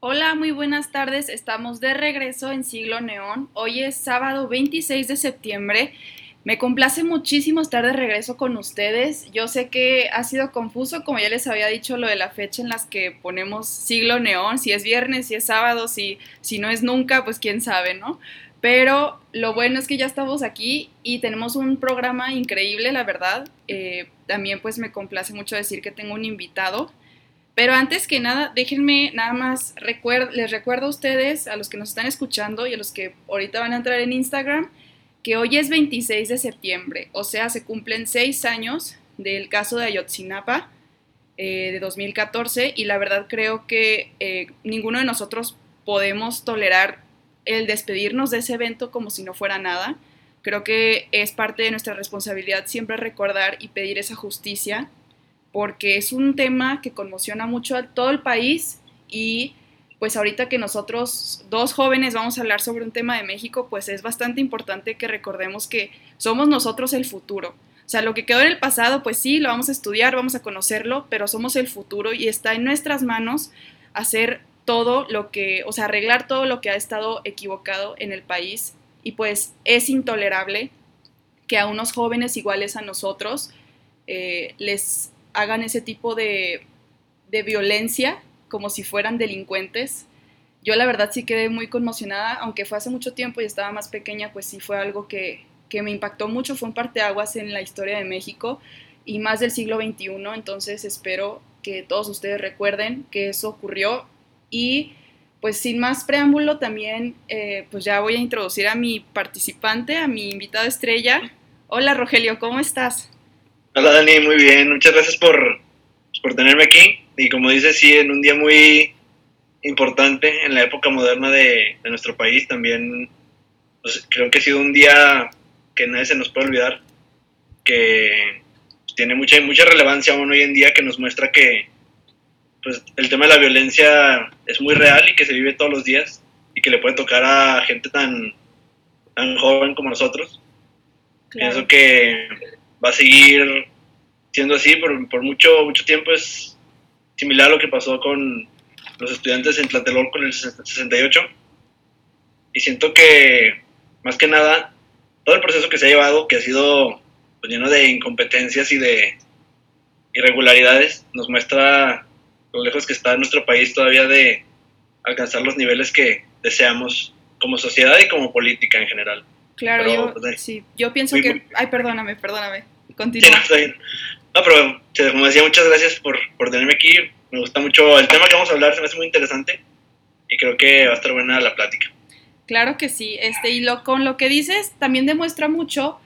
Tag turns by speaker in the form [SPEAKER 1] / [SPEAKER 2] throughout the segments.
[SPEAKER 1] Hola, muy buenas tardes. Estamos de regreso en Siglo Neón. Hoy es sábado 26 de septiembre. Me complace muchísimo estar de regreso con ustedes. Yo sé que ha sido confuso, como ya les había dicho, lo de la fecha en las que ponemos Siglo Neón, si es viernes, si es sábado, si, si no es nunca, pues quién sabe, ¿no? Pero lo bueno es que ya estamos aquí y tenemos un programa increíble, la verdad. Eh, también pues me complace mucho decir que tengo un invitado. Pero antes que nada, déjenme nada más, les recuerdo a ustedes, a los que nos están escuchando y a los que ahorita van a entrar en Instagram, que hoy es 26 de septiembre, o sea, se cumplen seis años del caso de Ayotzinapa eh, de 2014 y la verdad creo que eh, ninguno de nosotros podemos tolerar el despedirnos de ese evento como si no fuera nada. Creo que es parte de nuestra responsabilidad siempre recordar y pedir esa justicia porque es un tema que conmociona mucho a todo el país y pues ahorita que nosotros dos jóvenes vamos a hablar sobre un tema de México, pues es bastante importante que recordemos que somos nosotros el futuro. O sea, lo que quedó en el pasado, pues sí, lo vamos a estudiar, vamos a conocerlo, pero somos el futuro y está en nuestras manos hacer todo lo que, o sea, arreglar todo lo que ha estado equivocado en el país y pues es intolerable que a unos jóvenes iguales a nosotros eh, les hagan ese tipo de, violencia como si fueran delincuentes. Yo la verdad sí quedé muy conmocionada, aunque fue hace mucho tiempo y estaba más pequeña, pues sí fue algo que, me impactó mucho, fue un parteaguas en la historia de México y más del siglo XXI, entonces espero que todos ustedes recuerden que eso ocurrió y pues sin más preámbulo también eh, pues ya voy a introducir a mi participante, a mi invitado estrella. Hola Rogelio, ¿cómo estás?
[SPEAKER 2] Hola Dani, muy bien, muchas gracias por, por tenerme aquí. Y como dices, sí, en un día muy importante en la época moderna de, nuestro país, también pues, creo que ha sido un día que nadie se nos puede olvidar, que tiene mucha, mucha relevancia aún hoy en día, que nos muestra que pues, el tema de la violencia es muy real y que se vive todos los días y que le puede tocar a gente tan, tan joven como nosotros. Pienso que va a seguir siendo así por, por, mucho, mucho tiempo. Es similar a lo que pasó con los estudiantes en Tlatelolco con el 68. Y siento que, más que nada, todo el proceso que se ha llevado, que ha sido pues, lleno de incompetencias y de irregularidades, nos muestra lo lejos que está nuestro país todavía de alcanzar los niveles que deseamos como sociedad y como política en general.
[SPEAKER 1] Claro, yo, sí, yo pienso que... Ay, perdóname, perdóname. Continúa.
[SPEAKER 2] no, pero como decía, muchas gracias por, por tenerme aquí. Me gusta mucho el tema que vamos a hablar, se me hace muy interesante y creo que va a estar buena la plática.
[SPEAKER 1] Claro que sí, este, y lo, con lo que dices también demuestra mucho,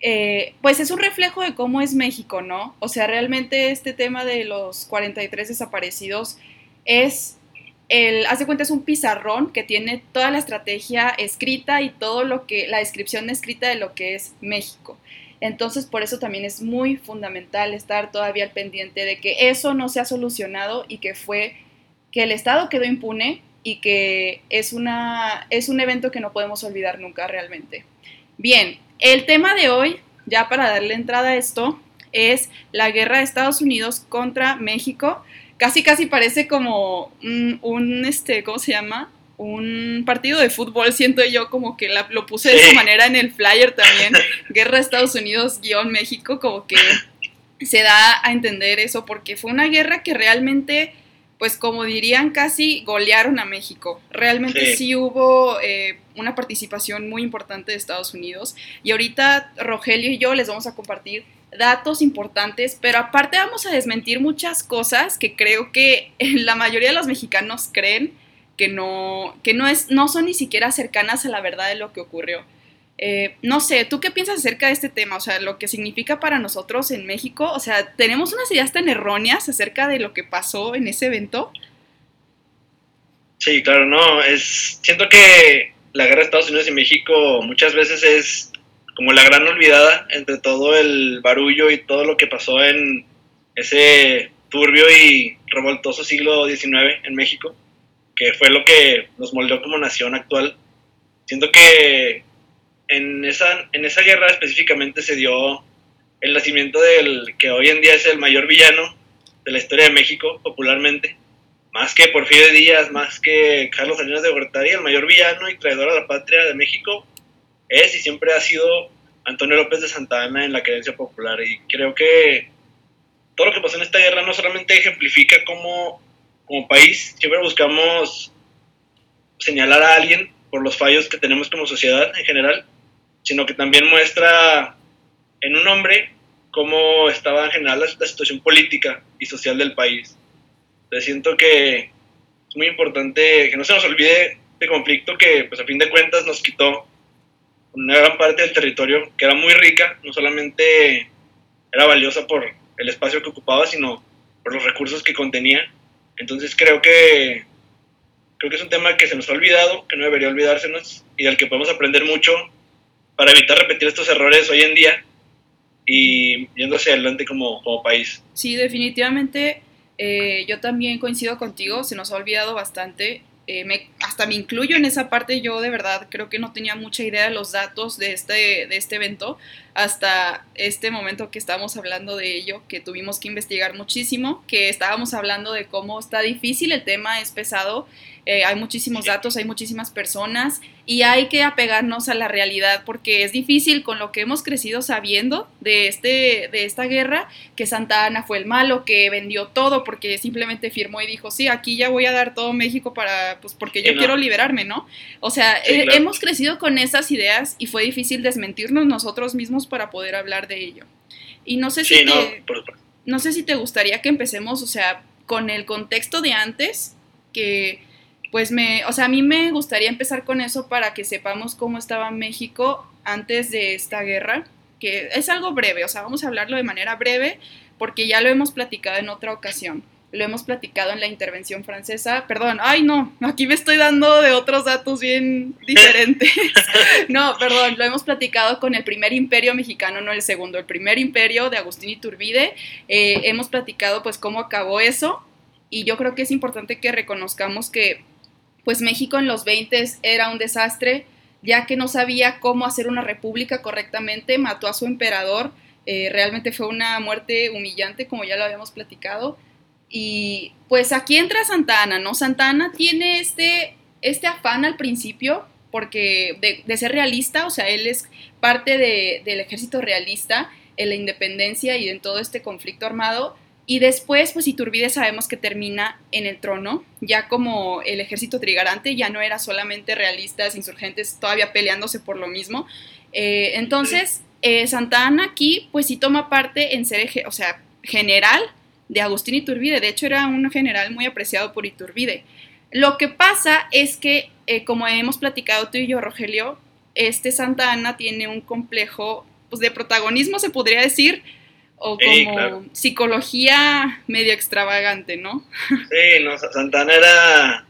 [SPEAKER 1] eh, pues es un reflejo de cómo es México, ¿no? O sea, realmente este tema de los 43 desaparecidos es el, hace cuenta, es un pizarrón que tiene toda la estrategia escrita y todo lo que, la descripción escrita de lo que es México. Entonces, por eso también es muy fundamental estar todavía al pendiente de que eso no se ha solucionado y que fue que el Estado quedó impune y que es, una, es un evento que no podemos olvidar nunca realmente. Bien, el tema de hoy, ya para darle entrada a esto, es la guerra de Estados Unidos contra México casi casi parece como un, este, ¿cómo se llama? Un partido de fútbol, siento yo como que lo puse de esa manera en el flyer también, Guerra Estados Unidos-México, como que se da a entender eso, porque fue una guerra que realmente, pues como dirían, casi golearon a México. Realmente sí, hubo eh, una participación muy importante de Estados Unidos. Y ahorita Rogelio y yo les vamos a compartir datos importantes, pero aparte vamos a desmentir muchas cosas que creo que la mayoría de los mexicanos creen que no, que no, es, no son ni siquiera cercanas a la verdad de lo que ocurrió. Eh, no sé, ¿tú qué piensas acerca de este tema? O sea, lo que significa para nosotros en México. O sea, ¿tenemos unas ideas tan erróneas acerca de lo que pasó en ese evento?
[SPEAKER 2] Sí, claro, no. Es, siento que la guerra de Estados Unidos y México muchas veces es como la gran olvidada entre todo el barullo y todo lo que pasó en ese turbio y revoltoso siglo XIX en México, que fue lo que nos moldeó como nación actual. Siento que en esa, en esa guerra específicamente se dio el nacimiento del que hoy en día es el mayor villano de la historia de México, popularmente, más que Porfirio Díaz, más que Carlos Salinas de Gortari, el mayor villano y traidor a la patria de México es y siempre ha sido Antonio López de Santa Ana en la creencia popular. Y creo que todo lo que pasó en esta guerra no solamente ejemplifica cómo como país siempre buscamos señalar a alguien por los fallos que tenemos como sociedad en general, sino que también muestra en un hombre cómo estaba en general la, situación política y social del país. Entonces siento que es muy importante que no se nos olvide este conflicto que pues a fin de cuentas nos quitó una gran parte del territorio que era muy rica, no solamente era valiosa por el espacio que ocupaba, sino por los recursos que contenía. Entonces creo que creo que es un tema que se nos ha olvidado, que no debería olvidársenos y del que podemos aprender mucho para evitar repetir estos errores hoy en día y yendo hacia adelante como, como país.
[SPEAKER 1] Sí, definitivamente eh, yo también coincido contigo, se nos ha olvidado bastante eh, me, hasta me incluyo en esa parte, yo de verdad creo que no tenía mucha idea de los datos de este, de este evento hasta este momento que estábamos hablando de ello, que tuvimos que investigar muchísimo, que estábamos hablando de cómo está difícil, el tema es pesado, eh, hay muchísimos datos, hay muchísimas personas y hay que apegarnos a la realidad porque es difícil con lo que hemos crecido sabiendo de, este, de esta guerra, que Santa Ana fue el malo, que vendió todo porque simplemente firmó y dijo, sí, aquí ya voy a dar todo México para, pues porque yo quiero liberarme, ¿no? O sea, eh, hemos crecido con esas ideas y fue difícil desmentirnos nosotros mismos para poder hablar de ello. Y no sé si te, no sé si te gustaría que empecemos, o sea, con el contexto de antes, que pues me, o sea, a mí me gustaría empezar con eso para que sepamos cómo estaba México antes de esta guerra, que es algo breve, o sea, vamos a hablarlo de manera breve porque ya lo hemos platicado en otra ocasión. Lo hemos platicado en la intervención francesa. Perdón, ay no, aquí me estoy dando de otros datos bien diferentes. no, perdón, lo hemos platicado con el primer imperio mexicano, no el segundo, el primer imperio de Agustín Iturbide. Eh, hemos platicado pues cómo acabó eso y yo creo que es importante que reconozcamos que pues México en los 20 era un desastre, ya que no sabía cómo hacer una república correctamente, mató a su emperador, eh, realmente fue una muerte humillante, como ya lo habíamos platicado. Y pues aquí entra Santa Ana, ¿no? Santa Ana tiene este, este afán al principio, porque de, ser realista, o sea, él es parte del ejército realista en la independencia y en todo este conflicto armado, y después, pues Iturbide sabemos que termina en el trono, ya como el ejército trigarante, ya no era solamente realistas, insurgentes, todavía peleándose por lo mismo. Eh, entonces, eh, Santa Ana aquí, pues sí toma parte en ser, o sea, general de Agustín Iturbide. De hecho, era un general muy apreciado por Iturbide. Lo que pasa es que, eh, como hemos platicado tú y yo, Rogelio, este Santa Ana tiene un complejo pues, de protagonismo, se podría decir, o como psicología medio extravagante, ¿no?
[SPEAKER 2] Sí, no, Santana era,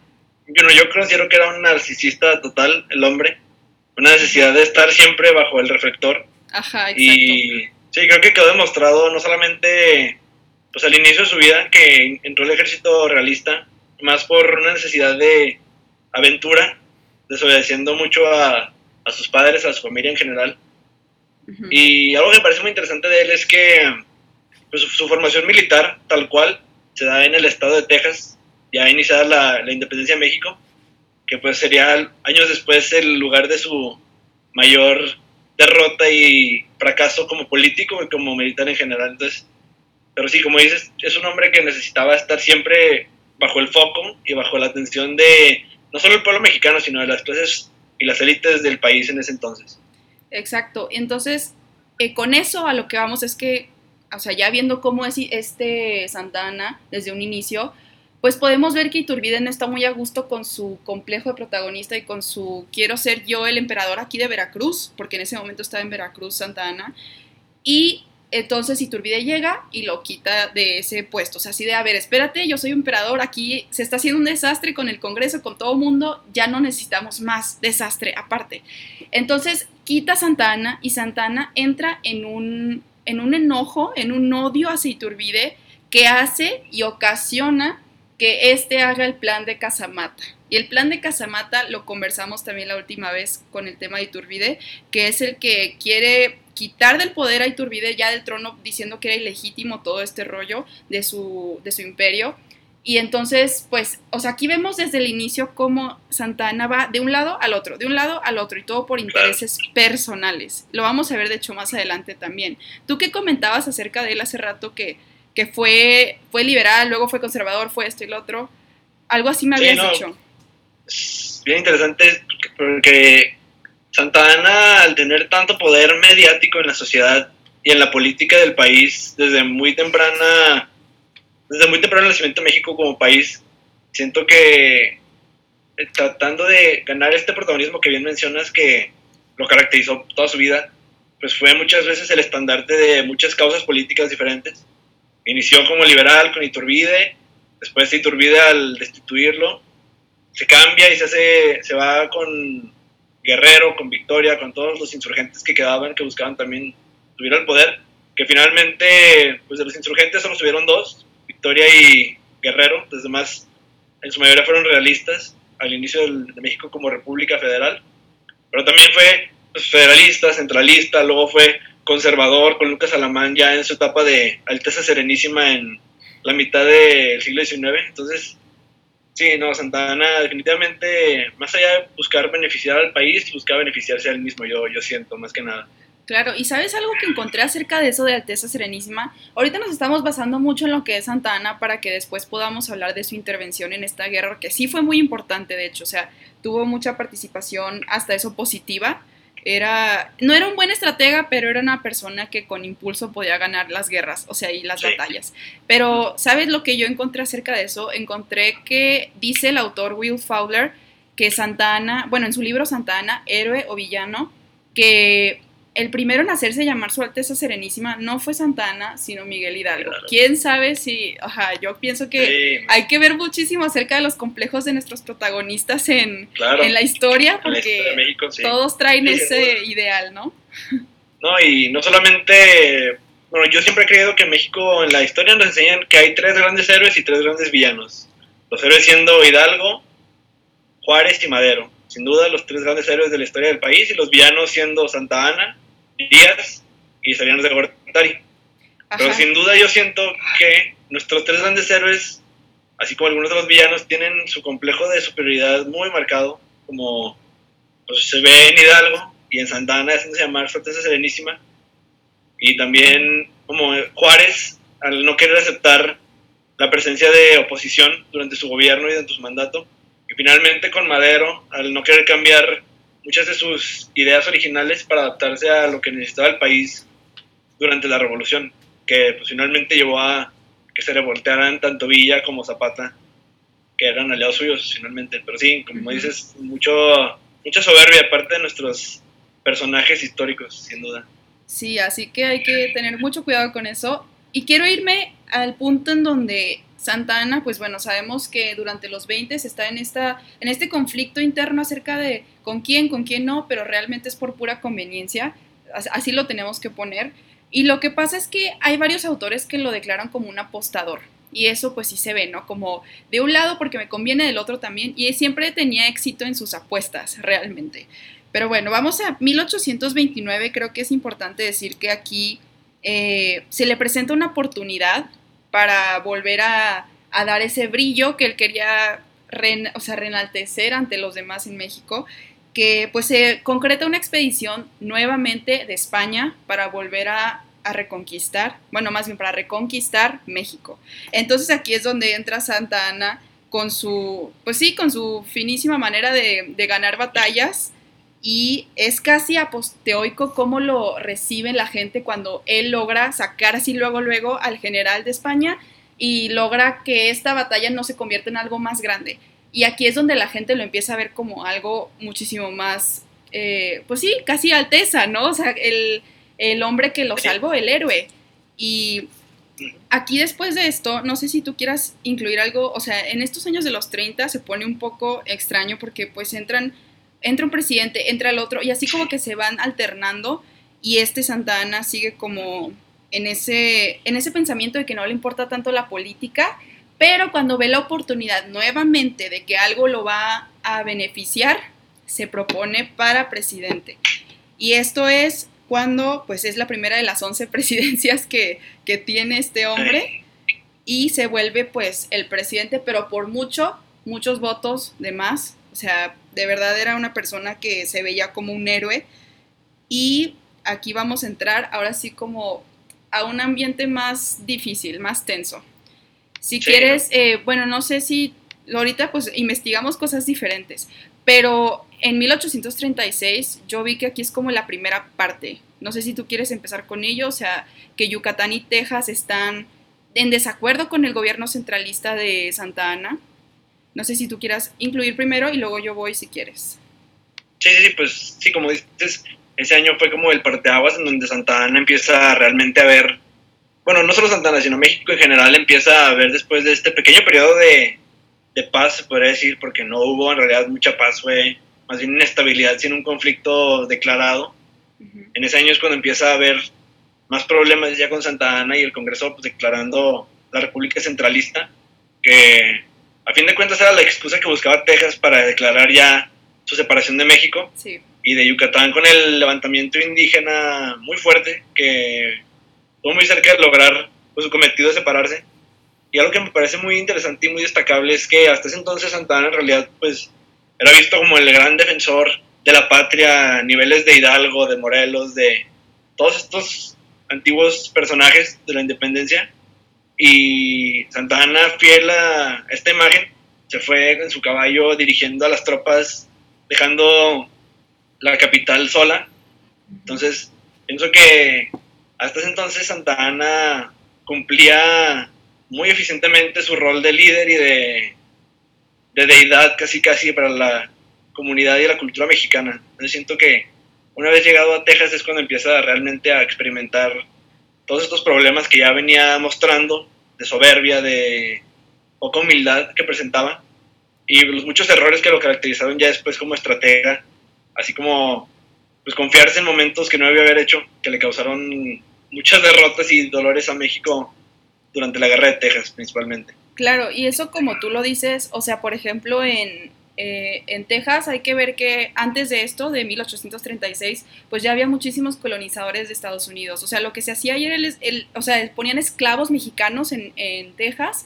[SPEAKER 2] bueno, yo considero que era un narcisista total, el hombre, una necesidad de estar siempre bajo el reflector.
[SPEAKER 1] Ajá, exacto.
[SPEAKER 2] Y sí, creo que quedó demostrado no solamente pues al inicio de su vida que entró al ejército realista, más por una necesidad de aventura, desobedeciendo mucho a, a sus padres, a su familia en general, y algo que me parece muy interesante de él es que pues, su, formación militar, tal cual, se da en el estado de Texas, ya iniciada la, la independencia de México, que pues sería años después el lugar de su mayor derrota y fracaso como político y como militar en general. Entonces, pero sí, como dices, es un hombre que necesitaba estar siempre bajo el foco y bajo la atención de no solo el pueblo mexicano, sino de las clases y las élites del país en ese entonces.
[SPEAKER 1] Exacto. Entonces, eh, con eso a lo que vamos es que, o sea, ya viendo cómo es este Santana desde un inicio, pues podemos ver que Iturbide no está muy a gusto con su complejo de protagonista y con su quiero ser yo el emperador aquí de Veracruz, porque en ese momento estaba en Veracruz Santa Ana. Y entonces Iturbide llega y lo quita de ese puesto. O sea, así de, a ver, espérate, yo soy emperador, aquí se está haciendo un desastre con el Congreso, con todo el mundo, ya no necesitamos más desastre aparte. Entonces quita Santana y Santana entra en un, en un enojo, en un odio hacia Iturbide que hace y ocasiona que éste haga el plan de Casamata. Y el plan de Casamata lo conversamos también la última vez con el tema de Iturbide, que es el que quiere quitar del poder a Iturbide ya del trono diciendo que era ilegítimo todo este rollo de su, de su imperio. Y entonces, pues, o sea, aquí vemos desde el inicio cómo Santa Ana va de un lado al otro, de un lado al otro, y todo por intereses personales. Lo vamos a ver, de hecho, más adelante también. Tú qué comentabas acerca de él hace rato que, que fue, fue liberal, luego fue conservador, fue esto y lo otro. Algo así me habías dicho.
[SPEAKER 2] bien interesante porque Santa Ana, al tener tanto poder mediático en la sociedad y en la política del país, desde muy temprana desde muy temprano el nacimiento de México como país, siento que eh, tratando de ganar este protagonismo que bien mencionas que lo caracterizó toda su vida, pues fue muchas veces el estandarte de muchas causas políticas diferentes. Inició como liberal con Iturbide, después de Iturbide al destituirlo, se cambia y se, hace, se va con Guerrero, con Victoria, con todos los insurgentes que quedaban, que buscaban también subir al poder, que finalmente, pues de los insurgentes solo subieron dos, Victoria y Guerrero, los demás en su mayoría fueron realistas al inicio de México como República Federal, pero también fue pues, federalista, centralista, luego fue conservador con Lucas Alamán ya en su etapa de Alteza Serenísima en la mitad del siglo XIX. Entonces, sí, no, Santa Ana definitivamente, más allá de buscar beneficiar al país, buscaba beneficiarse a él mismo, yo, yo siento, más que nada.
[SPEAKER 1] Claro, y sabes algo que encontré acerca de eso de Alteza Serenísima. Ahorita nos estamos basando mucho en lo que es Santa Ana para que después podamos hablar de su intervención en esta guerra, que sí fue muy importante, de hecho, o sea, tuvo mucha participación, hasta eso positiva. Era, no era un buen estratega, pero era una persona que con impulso podía ganar las guerras, o sea, y las batallas. Pero, ¿sabes lo que yo encontré acerca de eso? Encontré que dice el autor Will Fowler que Santa Ana, bueno, en su libro Santa Ana, héroe o villano, que el primero en hacerse llamar Su Alteza Serenísima no fue Santana, sino Miguel Hidalgo. ¿Quién sabe si, ajá, yo pienso que hay que ver muchísimo acerca de los complejos de nuestros protagonistas en, en la historia, porque todos traen ese ideal, ¿no?
[SPEAKER 2] No, y no solamente, bueno, yo siempre he creído que en México, en la historia nos enseñan que hay tres grandes héroes y tres grandes villanos. Los héroes siendo Hidalgo, Juárez y Madero sin duda los tres grandes héroes de la historia del país y los villanos siendo Santa Ana, Díaz y Salinas de Gortari. Pero sin duda yo siento que nuestros tres grandes héroes, así como algunos de los villanos, tienen su complejo de superioridad muy marcado, como pues, se ve en Hidalgo y en Santa Ana, haciéndose llamar Su Serenísima, y también como Juárez, al no querer aceptar la presencia de oposición durante su gobierno y durante su mandato, y finalmente con Madero, al no querer cambiar muchas de sus ideas originales para adaptarse a lo que necesitaba el país durante la revolución, que pues, finalmente llevó a que se revoltearan tanto Villa como Zapata, que eran aliados suyos finalmente. Pero sí, como dices, mucho, mucha soberbia aparte de nuestros personajes históricos, sin duda.
[SPEAKER 1] Sí, así que hay que tener mucho cuidado con eso. Y quiero irme al punto en donde Santa Ana, pues bueno, sabemos que durante los 20 está en, esta, en este conflicto interno acerca de con quién, con quién no, pero realmente es por pura conveniencia, así lo tenemos que poner. Y lo que pasa es que hay varios autores que lo declaran como un apostador. Y eso pues sí se ve, ¿no? Como de un lado porque me conviene, del otro también. Y siempre tenía éxito en sus apuestas, realmente. Pero bueno, vamos a 1829. Creo que es importante decir que aquí eh, se le presenta una oportunidad para volver a, dar ese brillo que él quería o sea, renaltecer ante los demás en México, que pues se concreta una expedición nuevamente de España para volver a, reconquistar, bueno, más bien para reconquistar México. Entonces aquí es donde entra Santa Ana con su, pues sí, con su finísima manera de ganar batallas y es casi aposteoico cómo lo recibe la gente cuando él logra sacar así luego luego al general de España y logra que esta batalla no se convierta en algo más grande. Y aquí es donde la gente lo empieza a ver como algo muchísimo más, eh, pues sí, casi alteza, ¿no? O sea, el, el hombre que lo salvó, el héroe. Y aquí después de esto, no sé si tú quieras incluir algo, o sea, en estos años de los 30 se pone un poco extraño porque pues entran entra un presidente, entra el otro, y así como que se van alternando, y este Santa Ana sigue como en ese, en ese pensamiento de que no le importa tanto la política, pero cuando ve la oportunidad nuevamente de que algo lo va a beneficiar, se propone para presidente. Y esto es cuando, pues es la primera de las 11 presidencias que, que tiene este hombre y se vuelve pues el presidente, pero por mucho, muchos votos de más. O sea, de verdad era una persona que se veía como un héroe. Y aquí vamos a entrar ahora sí como a un ambiente más difícil, más tenso. Si quieres, eh, bueno, no sé si ahorita pues investigamos cosas diferentes, pero en 1836 yo vi que aquí es como la primera parte. No sé si tú quieres empezar con ello, o sea, que Yucatán y Texas están en desacuerdo con el gobierno centralista de Santa Ana. No sé si tú quieras incluir primero y luego yo voy si quieres.
[SPEAKER 2] Sí, sí, pues sí, como dices, ese año fue como el parteaguas en donde Santa Ana empieza realmente a ver, bueno, no solo Santa Ana, sino México en general empieza a ver después de este pequeño periodo de, de paz, se podría decir, porque no hubo en realidad mucha paz, fue más bien inestabilidad sin un conflicto declarado. En ese año es cuando empieza a haber más problemas ya con Santa Ana y el Congreso pues, declarando la República Centralista, que a fin de cuentas era la excusa que buscaba Texas para declarar ya su separación de México y de Yucatán con el levantamiento indígena muy fuerte que estuvo muy cerca de lograr pues, su cometido de separarse. Y algo que me parece muy interesante y muy destacable es que hasta ese entonces Santa Ana en realidad pues era visto como el gran defensor de la patria a niveles de Hidalgo, de Morelos, de todos estos antiguos personajes de la independencia y Santa Ana, fiel a esta imagen, se fue en su caballo dirigiendo a las tropas, dejando la capital sola. Entonces, pienso que hasta ese entonces Santa Ana cumplía muy eficientemente su rol de líder y de, de deidad casi casi para la comunidad y la cultura mexicana. Entonces siento que una vez llegado a Texas es cuando empieza realmente a experimentar todos estos problemas que ya venía mostrando, de soberbia, de poca humildad que presentaba, y los muchos errores que lo caracterizaron ya después como estratega, así como pues confiarse en momentos que no había haber hecho, que le causaron muchas derrotas y dolores a México durante la guerra de Texas principalmente.
[SPEAKER 1] Claro, y eso como tú lo dices, o sea, por ejemplo, en, eh, en Texas hay que ver que antes de esto, de 1836, pues ya había muchísimos colonizadores de Estados Unidos. O sea, lo que se hacía ayer, el, el, o sea, ponían esclavos mexicanos en, en Texas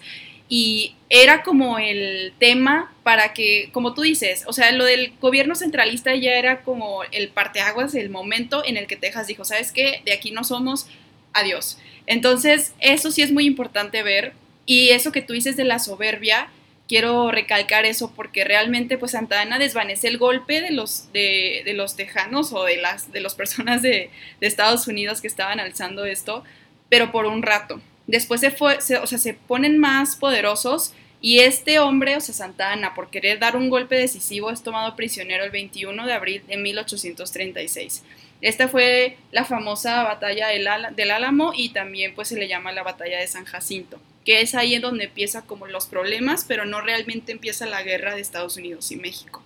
[SPEAKER 1] y era como el tema para que, como tú dices, o sea, lo del gobierno centralista ya era como el parteaguas, el momento en el que Texas dijo, ¿sabes qué? De aquí no somos, adiós. Entonces, eso sí es muy importante ver. Y eso que tú dices de la soberbia, quiero recalcar eso porque realmente pues Santa Ana desvanece el golpe de los, de, los tejanos o de las de las personas de, Estados Unidos que estaban alzando esto, pero por un rato. Después se fue, o sea, se ponen más poderosos y este hombre, o sea, Santa Ana, por querer dar un golpe decisivo, es tomado prisionero el 21 de abril de 1836. Esta fue la famosa batalla del, del Álamo y también pues se le llama la batalla de San Jacinto que es ahí en donde empieza como los problemas, pero no realmente empieza la guerra de Estados Unidos y México.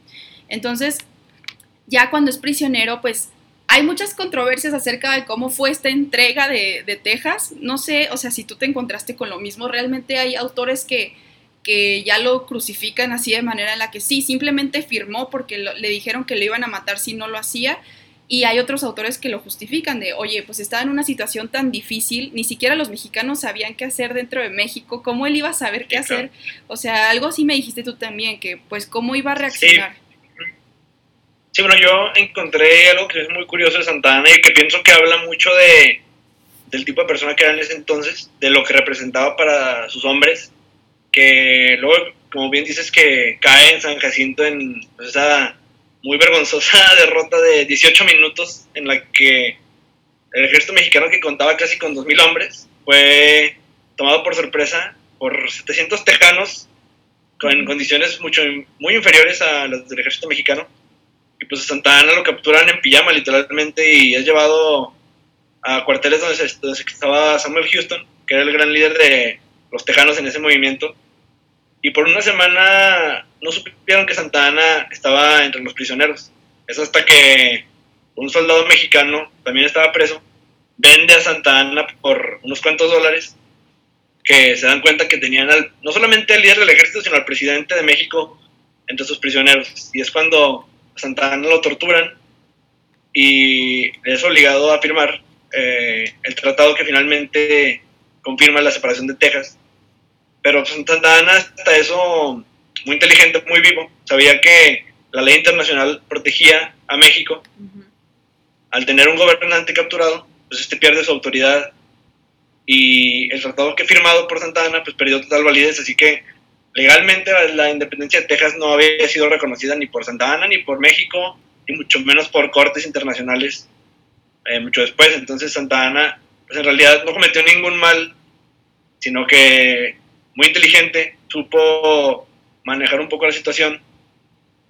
[SPEAKER 1] Entonces, ya cuando es prisionero, pues hay muchas controversias acerca de cómo fue esta entrega de, de, Texas. No sé, o sea, si tú te encontraste con lo mismo, realmente hay autores que, que ya lo crucifican así de manera en la que sí, simplemente firmó porque le dijeron que lo iban a matar si no lo hacía y hay otros autores que lo justifican de, oye, pues estaba en una situación tan difícil, ni siquiera los mexicanos sabían qué hacer dentro de México, ¿cómo él iba a saber qué hacer? O sea, algo así me dijiste tú también, que pues cómo iba a reaccionar.
[SPEAKER 2] Sí. sí, bueno, yo encontré algo que es muy curioso de Santana y que pienso que habla mucho de, del tipo de persona que era en ese entonces, de lo que representaba para sus hombres, que luego, como bien dices, que cae en San Jacinto en pues, esa muy vergonzosa derrota de 18 minutos en la que el ejército mexicano que contaba casi con 2.000 hombres fue tomado por sorpresa por 700 tejanos con condiciones mucho, muy inferiores a las del ejército mexicano. Y pues Santa Ana lo capturan en pijama literalmente y es llevado a cuarteles donde, se, donde estaba Samuel Houston, que era el gran líder de los tejanos en ese movimiento y por una semana no supieron que Santa Ana estaba entre los prisioneros. Es hasta que un soldado mexicano también estaba preso, vende a Santa Ana por unos cuantos dólares, que se dan cuenta que tenían no solamente al líder del ejército, sino al presidente de México entre sus prisioneros. Y es cuando Santa Ana lo torturan y es obligado a firmar eh, el tratado que finalmente confirma la separación de Texas Pero pues, Santa Ana hasta eso muy inteligente, muy vivo, sabía que la ley internacional protegía a México. Al tener un gobernante capturado, pues este pierde su autoridad y el tratado que firmado por Santa Ana pues perdió total validez, así que legalmente la independencia de Texas no había sido reconocida ni por Santa Ana ni por México, ni mucho menos por cortes internacionales eh, mucho después. Entonces Santa Ana pues en realidad no cometió ningún mal, sino que muy inteligente, supo manejar un poco la situación.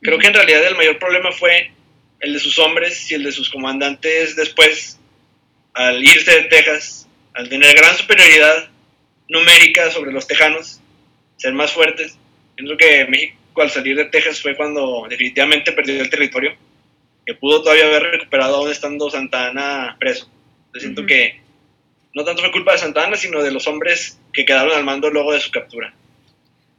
[SPEAKER 2] Creo que en realidad el mayor problema fue el de sus hombres y el de sus comandantes después, al irse de Texas, al tener gran superioridad numérica sobre los tejanos, ser más fuertes. Pienso que México al salir de Texas fue cuando definitivamente perdió el territorio, que pudo todavía haber recuperado aún estando Santa Ana preso. Yo siento que no tanto fue culpa de Santa Ana, sino de los hombres que quedaron al mando luego de su captura.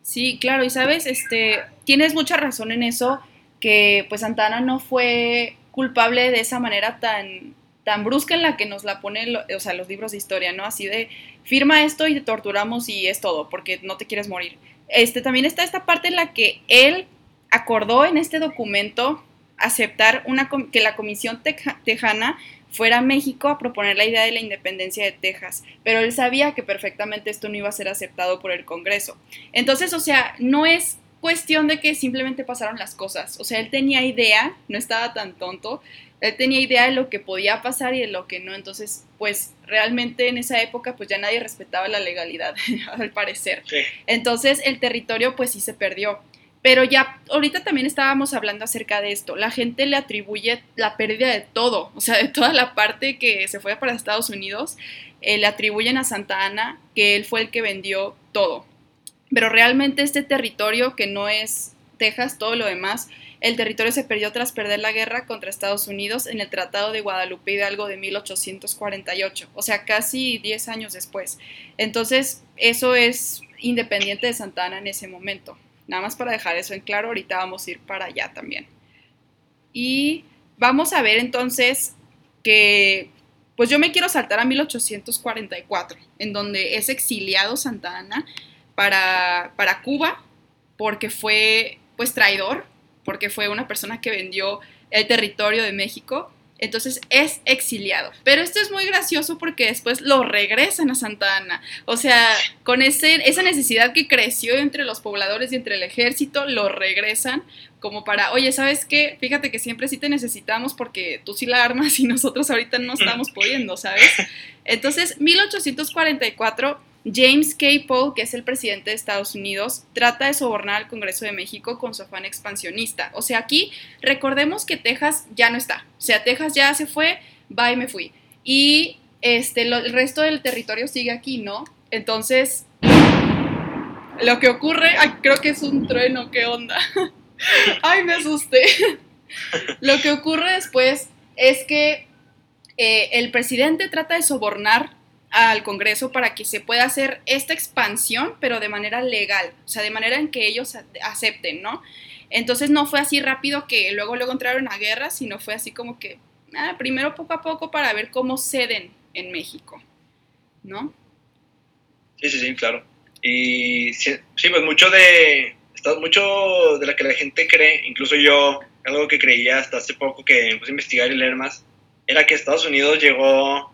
[SPEAKER 1] Sí, claro, y sabes, este, tienes mucha razón en eso, que pues Santa Ana no fue culpable de esa manera tan, tan brusca en la que nos la ponen o sea, los libros de historia, ¿no? Así de, firma esto y te torturamos y es todo, porque no te quieres morir. Este, también está esta parte en la que él acordó en este documento aceptar una, que la Comisión Tejana fuera a México a proponer la idea de la independencia de Texas, pero él sabía que perfectamente esto no iba a ser aceptado por el Congreso. Entonces, o sea, no es cuestión de que simplemente pasaron las cosas, o sea, él tenía idea, no estaba tan tonto, él tenía idea de lo que podía pasar y de lo que no, entonces, pues realmente en esa época pues ya nadie respetaba la legalidad, al parecer. Entonces, el territorio pues sí se perdió. Pero ya ahorita también estábamos hablando acerca de esto. La gente le atribuye la pérdida de todo, o sea, de toda la parte que se fue para Estados Unidos, eh, le atribuyen a Santa Ana que él fue el que vendió todo. Pero realmente este territorio que no es Texas, todo lo demás, el territorio se perdió tras perder la guerra contra Estados Unidos en el Tratado de Guadalupe Hidalgo de 1848, o sea, casi 10 años después. Entonces, eso es independiente de Santa Ana en ese momento. Nada más para dejar eso en claro, ahorita vamos a ir para allá también. Y vamos a ver entonces que, pues yo me quiero saltar a 1844, en donde es exiliado Santa Ana para, para Cuba, porque fue pues traidor, porque fue una persona que vendió el territorio de México entonces es exiliado. Pero esto es muy gracioso porque después lo regresan a Santa Ana. O sea, con ese, esa necesidad que creció entre los pobladores y entre el ejército, lo regresan como para, oye, ¿sabes qué? Fíjate que siempre sí te necesitamos porque tú sí la armas y nosotros ahorita no estamos pudiendo, ¿sabes? Entonces, 1844 James K. Paul, que es el presidente de Estados Unidos, trata de sobornar al Congreso de México con su afán expansionista. O sea, aquí recordemos que Texas ya no está. O sea, Texas ya se fue, va y me fui. Y este, el resto del territorio sigue aquí, ¿no? Entonces, lo que ocurre, creo que es un trueno, ¿qué onda? ay, me asusté. lo que ocurre después es que eh, el presidente trata de sobornar al Congreso para que se pueda hacer esta expansión, pero de manera legal, o sea, de manera en que ellos acepten, ¿no? Entonces no fue así rápido que luego luego entraron a guerra, sino fue así como que ah, primero poco a poco para ver cómo ceden en México, ¿no?
[SPEAKER 2] Sí, sí, sí, claro. Y sí, pues mucho de mucho de lo que la gente cree, incluso yo, algo que creía hasta hace poco que a investigar y leer más, era que Estados Unidos llegó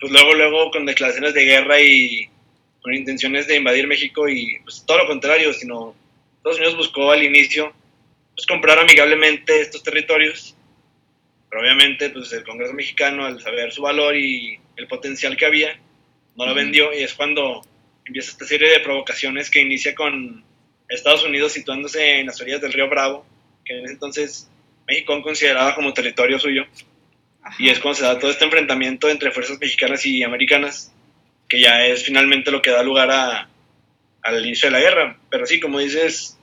[SPEAKER 2] pues luego, luego con declaraciones de guerra y con intenciones de invadir México y pues todo lo contrario, sino Estados Unidos buscó al inicio pues comprar amigablemente estos territorios, pero obviamente pues el Congreso mexicano al saber su valor y el potencial que había, no lo vendió y es cuando empieza esta serie de provocaciones que inicia con Estados Unidos situándose en las orillas del río Bravo, que en ese entonces México consideraba como territorio suyo y es cuando se da todo este enfrentamiento entre fuerzas mexicanas y americanas, que ya es finalmente lo que da lugar al inicio de la guerra. Pero sí, como dices,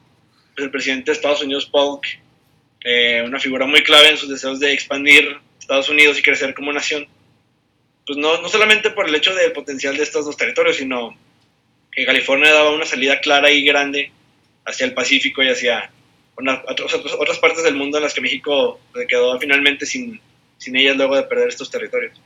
[SPEAKER 2] el presidente de Estados Unidos, Polk, eh, una figura muy clave en sus deseos de expandir Estados Unidos y crecer como nación, pues no, no solamente por el hecho del potencial de estos dos territorios, sino que California daba una salida clara y grande hacia el Pacífico y hacia otras partes del mundo en las que México se quedó finalmente sin, sin ellas luego de perder estos territorios.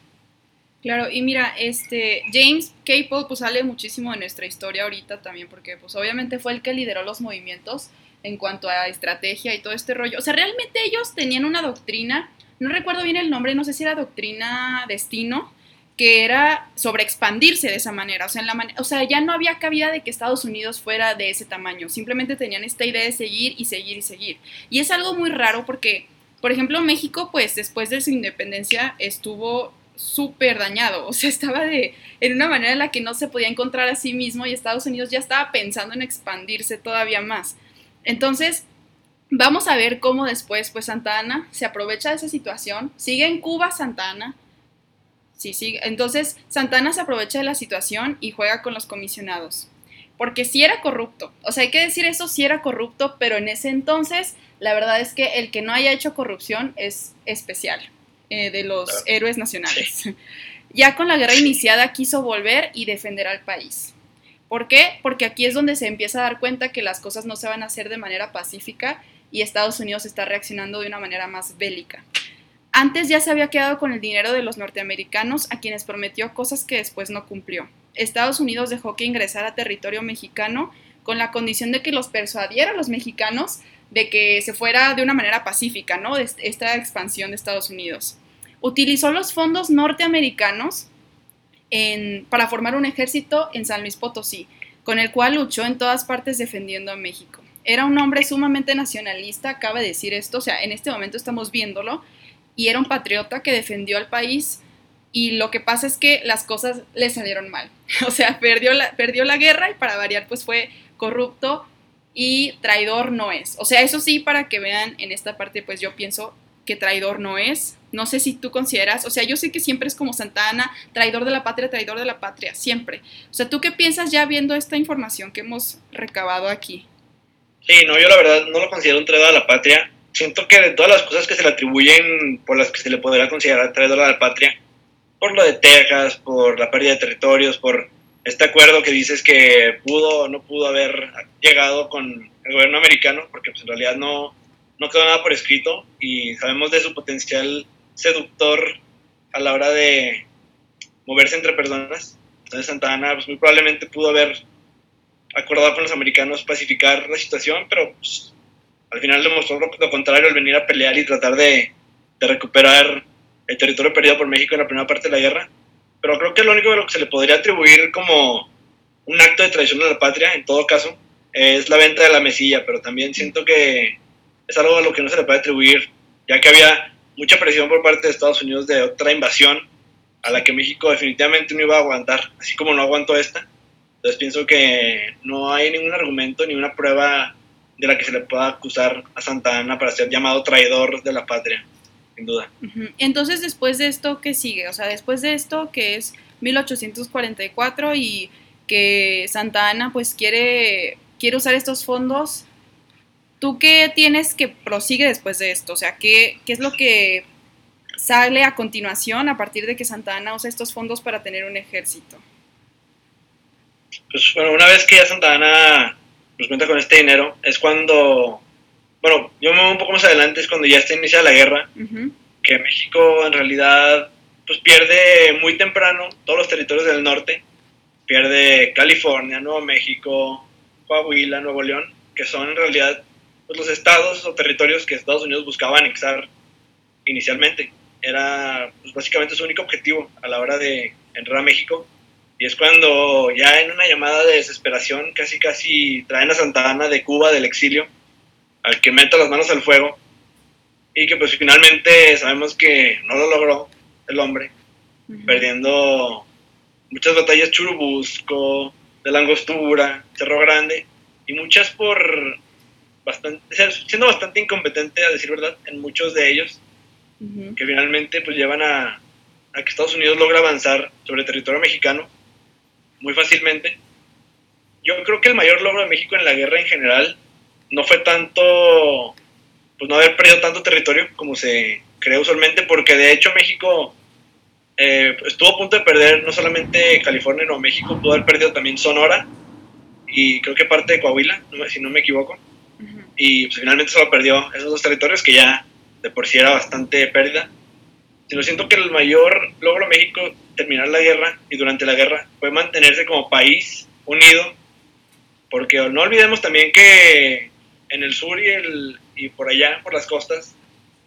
[SPEAKER 1] Claro, y mira, este James Capel pues sale muchísimo de nuestra historia ahorita también, porque pues obviamente fue el que lideró los movimientos en cuanto a estrategia y todo este rollo. O sea, realmente ellos tenían una doctrina, no recuerdo bien el nombre, no sé si era doctrina destino, que era sobre expandirse de esa manera. O sea, en la o sea, ya no había cabida de que Estados Unidos fuera de ese tamaño. Simplemente tenían esta idea de seguir y seguir y seguir. Y es algo muy raro porque, por ejemplo, México, pues después de su independencia estuvo súper dañado. O sea, estaba de, en una manera en la que no se podía encontrar a sí mismo y Estados Unidos ya estaba pensando en expandirse todavía más. Entonces, vamos a ver cómo después, pues Santa Ana se aprovecha de esa situación. Sigue en Cuba Santa Ana Sí, sí. Entonces, Santana se aprovecha de la situación y juega con los comisionados. Porque sí era corrupto. O sea, hay que decir eso, sí era corrupto, pero en ese entonces, la verdad es que el que no haya hecho corrupción es especial eh, de los héroes nacionales. ya con la guerra iniciada quiso volver y defender al país. ¿Por qué? Porque aquí es donde se empieza a dar cuenta que las cosas no se van a hacer de manera pacífica y Estados Unidos está reaccionando de una manera más bélica. Antes ya se había quedado con el dinero de los norteamericanos a quienes prometió cosas que después no cumplió. Estados Unidos dejó que ingresara a territorio mexicano con la condición de que los persuadiera a los mexicanos de que se fuera de una manera pacífica, ¿no? Esta expansión de Estados Unidos. Utilizó los fondos norteamericanos para formar un ejército en San Luis Potosí, con el cual luchó en todas partes defendiendo a México. Era un hombre sumamente nacionalista, cabe decir esto, o sea, en este momento estamos viéndolo, y era un patriota que defendió al país y lo que pasa es que las cosas le salieron mal. O sea, perdió la, perdió la guerra y para variar pues fue corrupto y traidor no es. O sea, eso sí, para que vean en esta parte pues yo pienso que traidor no es. No sé si tú consideras, o sea, yo sé que siempre es como Santa Ana, traidor de la patria, traidor de la patria, siempre. O sea, ¿tú qué piensas ya viendo esta información que hemos recabado aquí?
[SPEAKER 2] Sí, no, yo la verdad no lo considero un traidor de la patria siento que de todas las cosas que se le atribuyen por las que se le podrá considerar traidor a la patria, por lo de Texas, por la pérdida de territorios, por este acuerdo que dices que pudo o no pudo haber llegado con el gobierno americano, porque pues en realidad no, no quedó nada por escrito y sabemos de su potencial seductor a la hora de moverse entre personas. Entonces Santa Ana pues, muy probablemente pudo haber acordado con los americanos pacificar la situación, pero pues, al final demostró lo contrario al venir a pelear y tratar de, de, recuperar el territorio perdido por México en la primera parte de la guerra. Pero creo que lo único de lo que se le podría atribuir como un acto de traición a la patria, en todo caso, es la venta de la mesilla, pero también siento que es algo a lo que no se le puede atribuir, ya que había mucha presión por parte de Estados Unidos de otra invasión a la que México definitivamente no iba a aguantar, así como no aguantó esta. Entonces pienso que no hay ningún argumento ni una prueba de la que se le pueda acusar a Santa Ana para ser llamado traidor de la patria, sin duda.
[SPEAKER 1] Entonces, después de esto, ¿qué sigue? O sea, después de esto, que es 1844 y que Santa Ana pues quiere, quiere usar estos fondos, ¿tú qué tienes que prosigue después de esto? O sea, ¿qué, qué es lo que sale a continuación a partir de que Santa Ana usa estos fondos para tener un ejército?
[SPEAKER 2] Pues bueno, una vez que ya Santa Ana nos cuenta con este dinero, es cuando, bueno, yo me voy un poco más adelante, es cuando ya está iniciada la guerra, que México en realidad pues pierde muy temprano todos los territorios del norte, pierde California, Nuevo México, Coahuila, Nuevo León, que son en realidad pues, los estados o territorios que Estados Unidos buscaba anexar inicialmente. Era pues, básicamente su único objetivo a la hora de entrar a México. Y es cuando ya en una llamada de desesperación casi casi traen a Santa Ana de Cuba del exilio, al que mete las manos al fuego, y que pues finalmente sabemos que no lo logró el hombre, perdiendo muchas batallas Churubusco, de la Angostura, Cerro Grande, y muchas por bastante, siendo bastante incompetente a decir verdad en muchos de ellos, que finalmente pues llevan a, a que Estados Unidos logra avanzar sobre el territorio mexicano muy fácilmente. Yo creo que el mayor logro de México en la guerra en general no fue tanto, pues no haber perdido tanto territorio como se cree usualmente, porque de hecho México eh, estuvo a punto de perder no solamente California, no México, pudo haber perdido también Sonora y creo que parte de Coahuila, si no me equivoco. Y pues, finalmente solo perdió esos dos territorios que ya de por sí era bastante pérdida. sino siento que el mayor logro de México terminar la guerra y durante la guerra fue mantenerse como país unido, porque no olvidemos también que en el sur y, el, y por allá, por las costas,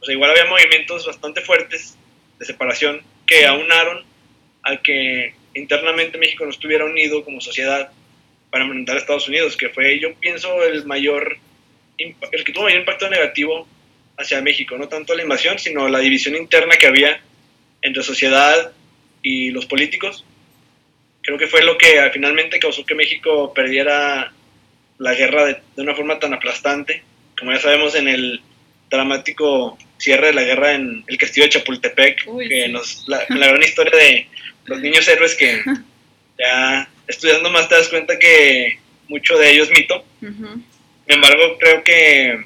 [SPEAKER 2] o sea, igual había movimientos bastante fuertes de separación que aunaron al que internamente México no estuviera unido como sociedad para enfrentar a Estados Unidos, que fue, yo pienso, el mayor, el que tuvo mayor impacto negativo hacia México, no tanto la invasión, sino la división interna que había entre sociedad y los políticos. Creo que fue lo que finalmente causó que México perdiera la guerra de, una forma tan aplastante, como ya sabemos en el dramático cierre de la guerra en el castillo de Chapultepec, que nos, la, la gran historia de los niños héroes que ya estudiando más te das cuenta que mucho de ello es mito. Sin embargo, creo que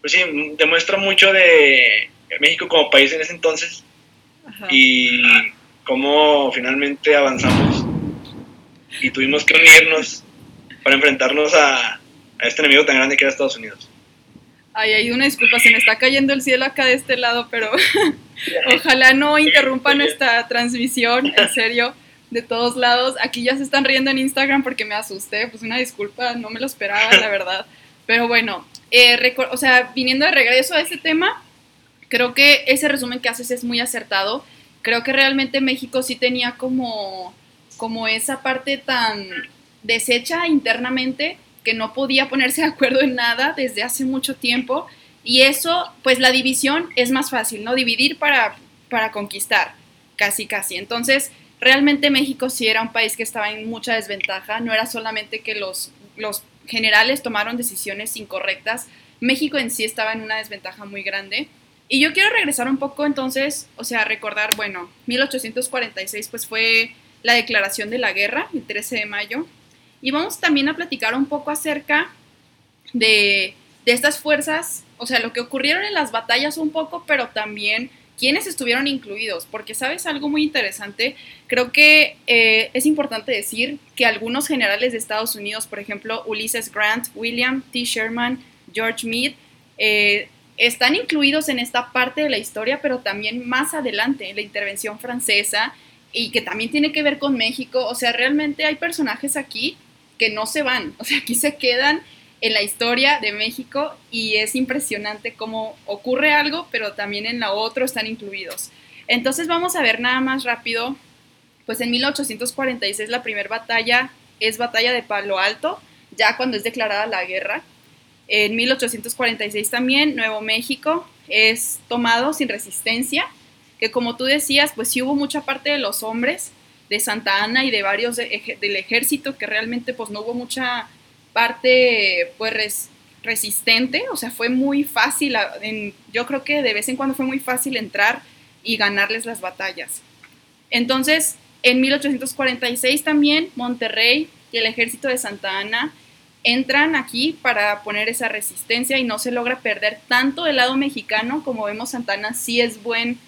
[SPEAKER 2] pues sí, demuestra mucho de México como país en ese entonces y cómo finalmente avanzamos. Y tuvimos que unirnos para enfrentarnos a, a este enemigo tan grande que era Estados Unidos.
[SPEAKER 1] Ay, hay una disculpa, se me está cayendo el cielo acá de este lado, pero ojalá no interrumpan esta transmisión, en serio de todos lados. Aquí ya se están riendo en Instagram porque me asusté, pues una disculpa, no me lo esperaba, la verdad. Pero bueno, eh, o sea, viniendo de regreso a este tema, creo que ese resumen que haces es muy acertado. Creo que realmente México sí tenía como, como esa parte tan deshecha internamente que no podía ponerse de acuerdo en nada desde hace mucho tiempo. Y eso, pues la división es más fácil, ¿no? Dividir para, para conquistar, casi, casi. Entonces, realmente México sí era un país que estaba en mucha desventaja, no era solamente que los, los generales tomaron decisiones incorrectas, México en sí estaba en una desventaja muy grande. Y yo quiero regresar un poco entonces, o sea, recordar, bueno, 1846 pues fue la declaración de la guerra, el 13 de mayo, y vamos también a platicar un poco acerca de, de estas fuerzas, o sea, lo que ocurrieron en las batallas un poco, pero también quiénes estuvieron incluidos, porque sabes algo muy interesante, creo que eh, es importante decir que algunos generales de Estados Unidos, por ejemplo, Ulysses Grant, William T. Sherman, George Meade, eh, están incluidos en esta parte de la historia, pero también más adelante, en la intervención francesa, y que también tiene que ver con México, o sea, realmente hay personajes aquí que no se van, o sea, aquí se quedan en la historia de México y es impresionante cómo ocurre algo, pero también en la otra están incluidos. Entonces vamos a ver nada más rápido, pues en 1846 la primera batalla es batalla de Palo Alto, ya cuando es declarada la guerra. En 1846 también Nuevo México es tomado sin resistencia, que como tú decías, pues sí hubo mucha parte de los hombres de Santa Ana y de varios del ejército que realmente pues no hubo mucha parte pues resistente, o sea, fue muy fácil, yo creo que de vez en cuando fue muy fácil entrar y ganarles las batallas. Entonces, en 1846 también Monterrey y el ejército de Santa Ana entran aquí para poner esa resistencia y no se logra perder tanto del lado mexicano, como vemos Santa Ana sí es buen,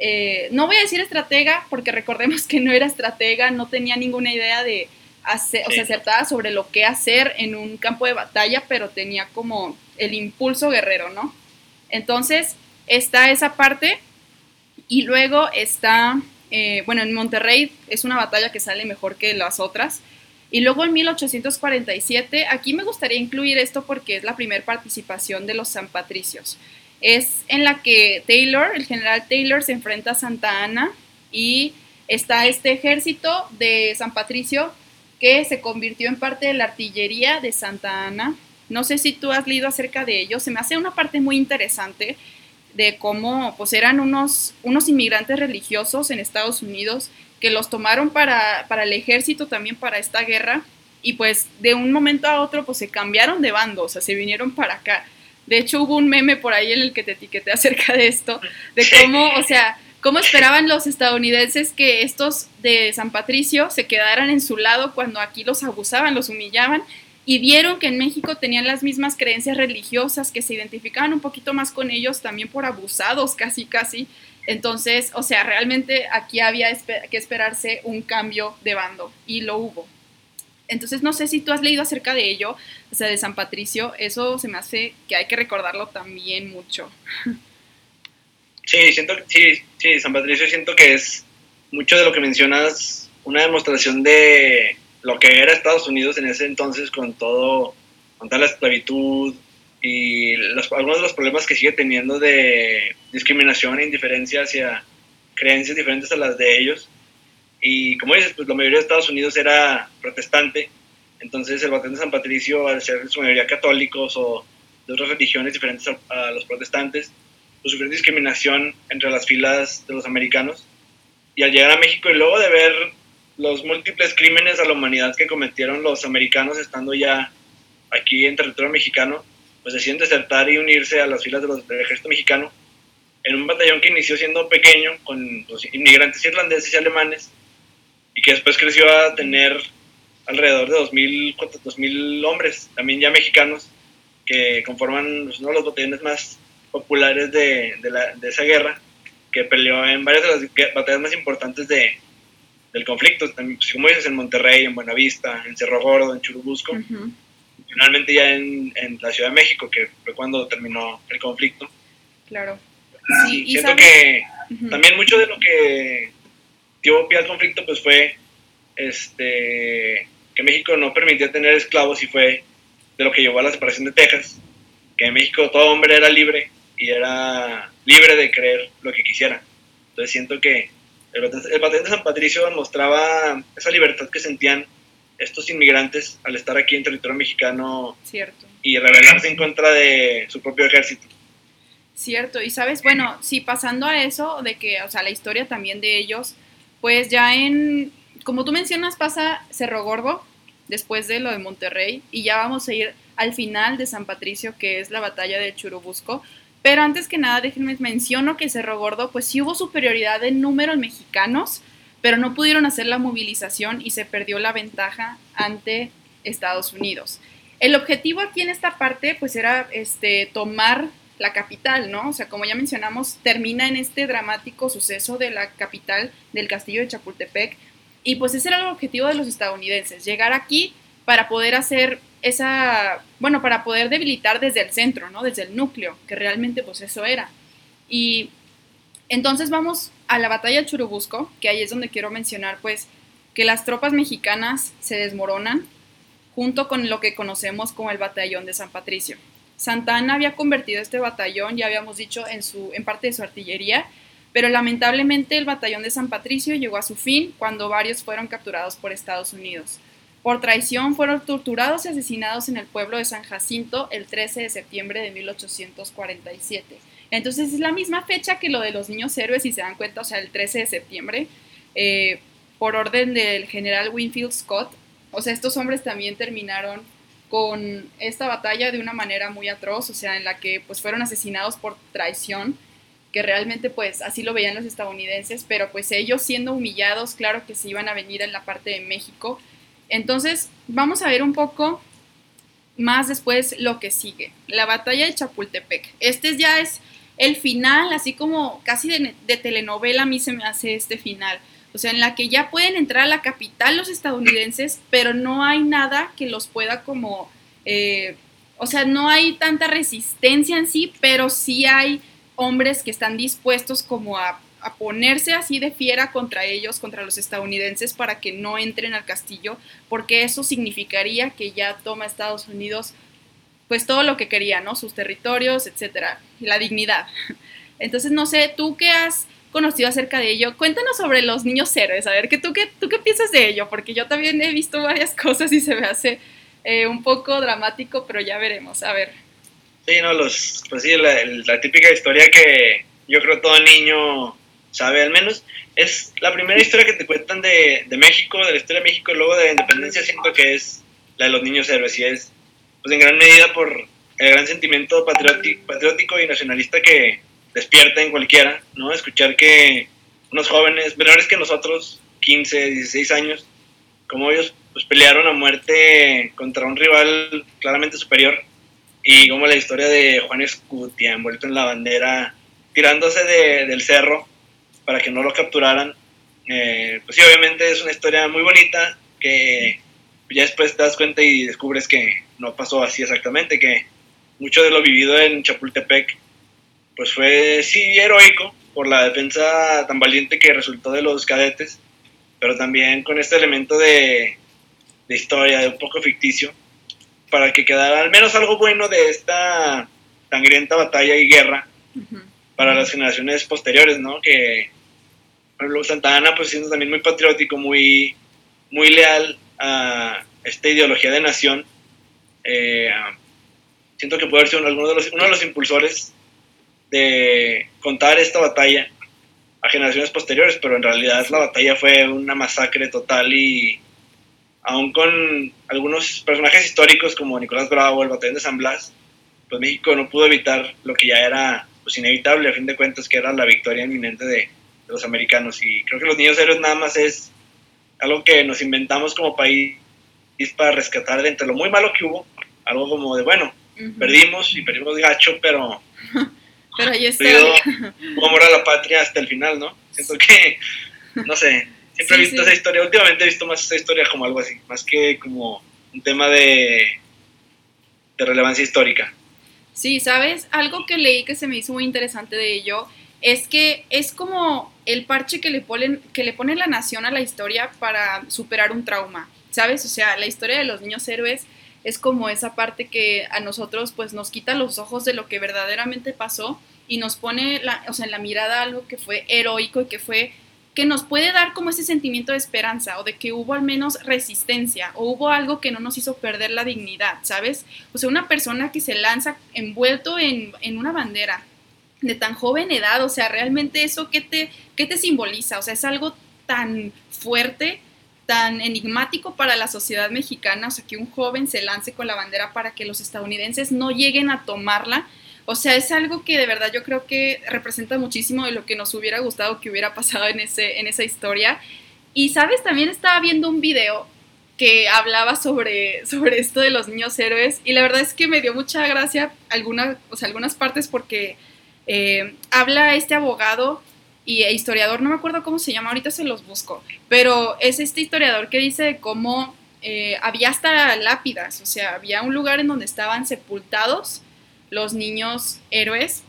[SPEAKER 1] eh, no voy a decir estratega, porque recordemos que no era estratega, no tenía ninguna idea de o sea, acertada sobre lo que hacer en un campo de batalla, pero tenía como el impulso guerrero, ¿no? Entonces, está esa parte y luego está, eh, bueno, en Monterrey es una batalla que sale mejor que las otras. Y luego en 1847, aquí me gustaría incluir esto porque es la primera participación de los San Patricios. Es en la que Taylor, el general Taylor, se enfrenta a Santa Ana y está este ejército de San Patricio que se convirtió en parte de la artillería de Santa Ana. No sé si tú has leído acerca de ello, se me hace una parte muy interesante de cómo pues eran unos, unos inmigrantes religiosos en Estados Unidos que los tomaron para, para el ejército también para esta guerra y pues de un momento a otro pues se cambiaron de bando, o sea, se vinieron para acá. De hecho hubo un meme por ahí en el que te etiqueté acerca de esto, de cómo, o sea, ¿Cómo esperaban los estadounidenses que estos de San Patricio se quedaran en su lado cuando aquí los abusaban, los humillaban? Y vieron que en México tenían las mismas creencias religiosas, que se identificaban un poquito más con ellos también por abusados, casi, casi. Entonces, o sea, realmente aquí había que esperarse un cambio de bando y lo hubo. Entonces, no sé si tú has leído acerca de ello, o sea, de San Patricio, eso se me hace que hay que recordarlo también mucho.
[SPEAKER 2] Sí, siento sí, sí, San Patricio siento que es mucho de lo que mencionas, una demostración de lo que era Estados Unidos en ese entonces con todo, con toda la esclavitud y algunos de los problemas que sigue teniendo de discriminación e indiferencia hacia creencias diferentes a las de ellos. Y como dices, pues la mayoría de Estados Unidos era protestante, entonces el batallón de San Patricio, al ser su mayoría católicos o de otras religiones diferentes a, los protestantes, pues sufrió discriminación entre las filas de los americanos. Y al llegar a México y luego de ver los múltiples crímenes a la humanidad que cometieron los americanos estando ya aquí en territorio mexicano, pues deciden desertar y unirse a las filas de los, del ejército mexicano en un batallón que inició siendo pequeño con los inmigrantes irlandeses y alemanes y que después creció a tener alrededor de 2.000, 2000 hombres, también ya mexicanos, que conforman pues, uno de los batallones más populares de, de, la, de, esa guerra, que peleó en varias de las batallas más importantes de, del conflicto, también, pues, como dices, en Monterrey, en Buenavista, en Cerro Gordo, en Churubusco, finalmente ya en, en, la Ciudad de México, que fue cuando terminó el conflicto.
[SPEAKER 1] Claro.
[SPEAKER 2] Sí, siento que también mucho de lo que dio pie al conflicto pues fue este que México no permitía tener esclavos y fue de lo que llevó a la separación de Texas, que en México todo hombre era libre y era libre de creer lo que quisiera. Entonces siento que el, el patente de San Patricio mostraba esa libertad que sentían estos inmigrantes al estar aquí en territorio mexicano
[SPEAKER 1] Cierto.
[SPEAKER 2] y rebelarse en contra de su propio ejército.
[SPEAKER 1] Cierto, y sabes, bueno, sí, pasando a eso, de que, o sea, la historia también de ellos, pues ya en, como tú mencionas, pasa Cerro Gordo, después de lo de Monterrey, y ya vamos a ir al final de San Patricio, que es la batalla de Churubusco. Pero antes que nada, déjenme menciono que Cerro Gordo, pues sí hubo superioridad en número en mexicanos, pero no pudieron hacer la movilización y se perdió la ventaja ante Estados Unidos. El objetivo aquí en esta parte, pues era este, tomar la capital, ¿no? O sea, como ya mencionamos, termina en este dramático suceso de la capital del castillo de Chapultepec. Y pues ese era el objetivo de los estadounidenses, llegar aquí para poder hacer esa, bueno, para poder debilitar desde el centro, ¿no? Desde el núcleo, que realmente pues eso era. Y entonces vamos a la batalla de Churubusco, que ahí es donde quiero mencionar pues que las tropas mexicanas se desmoronan junto con lo que conocemos como el batallón de San Patricio. Santa Ana había convertido este batallón, ya habíamos dicho, en parte de su artillería, pero lamentablemente el batallón de San Patricio llegó a su fin cuando varios fueron capturados por Estados Unidos. Por traición fueron torturados y asesinados en el pueblo de San Jacinto el 13 de septiembre de 1847. Entonces es la misma fecha que lo de los niños héroes, si se dan cuenta, o sea, el 13 de septiembre, eh, por orden del general Winfield Scott. O sea, estos hombres también terminaron con esta batalla de una manera muy atroz, o sea, en la que pues fueron asesinados por traición, que realmente pues así lo veían los estadounidenses, pero pues ellos siendo humillados, claro que se iban a venir en la parte de México. Entonces, vamos a ver un poco más después lo que sigue, la batalla de Chapultepec. Este ya es el final, así como casi de, de telenovela a mí se me hace este final o sea, en la que ya pueden entrar a la capital los estadounidenses, pero no hay nada que los pueda como, eh, o sea, no hay tanta resistencia en sí, pero sí hay hombres que están dispuestos como a, ponerse así de fiera contra ellos, contra los estadounidenses, para que no entren al castillo, porque eso significaría que ya toma Estados Unidos pues todo lo que quería, ¿no? Sus territorios, etcétera, y la dignidad. Entonces, no sé, tú qué has conocido acerca de ello. Cuéntanos sobre los niños héroes, a ver, ¿qué, tú, qué, ¿tú qué piensas de ello? Porque yo también he visto varias cosas y se me hace eh, un poco dramático, pero ya veremos, a ver.
[SPEAKER 2] Sí, no, los, pues sí, la, típica historia que yo creo todo niño sabe al menos, es la primera historia que te cuentan de, de México, de la historia de México, luego de la independencia, siento que es la de los niños héroes y es, pues en gran medida por el gran sentimiento patriótico, patriótico y nacionalista que, despierta en cualquiera, ¿no? Escuchar que unos jóvenes, menores que nosotros, 15, 16 años, como ellos, pues pelearon a muerte contra un rival claramente superior. Y como la historia de Juan Escutia, envuelto en la bandera, tirándose de, del cerro para que no lo capturaran. Eh, pues sí, obviamente es una historia muy bonita que ya después te das cuenta y descubres que no pasó así exactamente, que mucho de lo vivido en Chapultepec pues fue sí heroico, por la defensa tan valiente que resultó de los cadetes, pero también con este elemento de, de historia, de un poco ficticio, para que quedara al menos algo bueno de esta sangrienta batalla y guerra para las generaciones posteriores, ¿no? Que, por ejemplo, Santa Ana, pues siendo también muy patriótico, muy, muy leal a esta ideología de nación, eh, siento que puede ser uno de, los, uno de los impulsores de contar esta batalla a generaciones posteriores, pero en realidad la batalla fue una masacre total y aún con algunos personajes históricos como Nicolás Bravo, el batallón de San Blas, pues México no pudo evitar lo que ya era pues inevitable a fin de cuentas, que era la victoria inminente de, los americanos. Y creo que los niños héroes nada más es algo que nos inventamos como país para rescatar de entre lo muy malo que hubo, algo como de, bueno, perdimos y perdimos gacho, pero...
[SPEAKER 1] pero ahí está.
[SPEAKER 2] amor a la patria hasta el final, ¿no? Siento que, no sé, siempre he visto esa historia, últimamente he visto más esa historia como algo así, más que como un tema de, de relevancia histórica.
[SPEAKER 1] Sí, ¿sabes? Algo que leí que se me hizo muy interesante de ello es que es como el parche que le ponen, que le pone la nación a la historia para superar un trauma, ¿sabes? O sea, la historia de los niños héroes es como esa parte que a nosotros pues nos quita los ojos de lo que verdaderamente pasó y nos pone o sea, en la mirada algo que fue heroico y que fue que nos puede dar como ese sentimiento de esperanza o de que hubo al menos resistencia o hubo algo que no nos hizo perder la dignidad, ¿sabes? O sea, una persona que se lanza envuelto en, en una bandera de tan joven edad, o sea, realmente eso, ¿qué te, qué te simboliza? O sea, es algo tan fuerte, tan enigmático para la sociedad mexicana, o sea, que un joven se lance con la bandera para que los estadounidenses no lleguen a tomarla o sea, es algo que de verdad yo creo que representa muchísimo de lo que nos hubiera gustado que hubiera pasado en, ese, en esa historia. Y, ¿sabes? También estaba viendo un video que hablaba sobre, sobre esto de los niños héroes y la verdad es que me dio mucha gracia alguna, o sea, algunas partes porque eh, habla este abogado y e historiador, no me acuerdo cómo se llama, ahorita se los busco, pero es este historiador que dice cómo eh, había hasta lápidas, o sea, había un lugar en donde estaban sepultados los niños héroes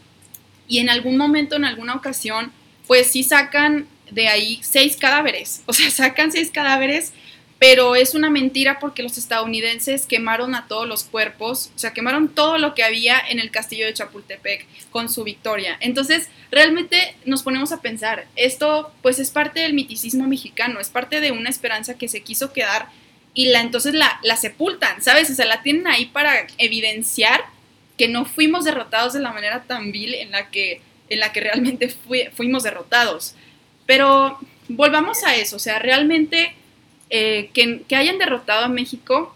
[SPEAKER 1] y en algún momento, en alguna ocasión, pues sí sacan de ahí seis cadáveres, o sea, sacan seis cadáveres, pero es una mentira porque los estadounidenses quemaron a todos los cuerpos, o sea, quemaron todo lo que había en el castillo de Chapultepec con su victoria. Entonces, realmente nos ponemos a pensar, esto pues es parte del miticismo mexicano, es parte de una esperanza que se quiso quedar y la entonces la, la sepultan, ¿sabes? O sea, la tienen ahí para evidenciar que no fuimos derrotados de la manera tan vil en la que, en la que realmente fuimos derrotados. Pero volvamos a eso, o sea, realmente eh, que, hayan derrotado a México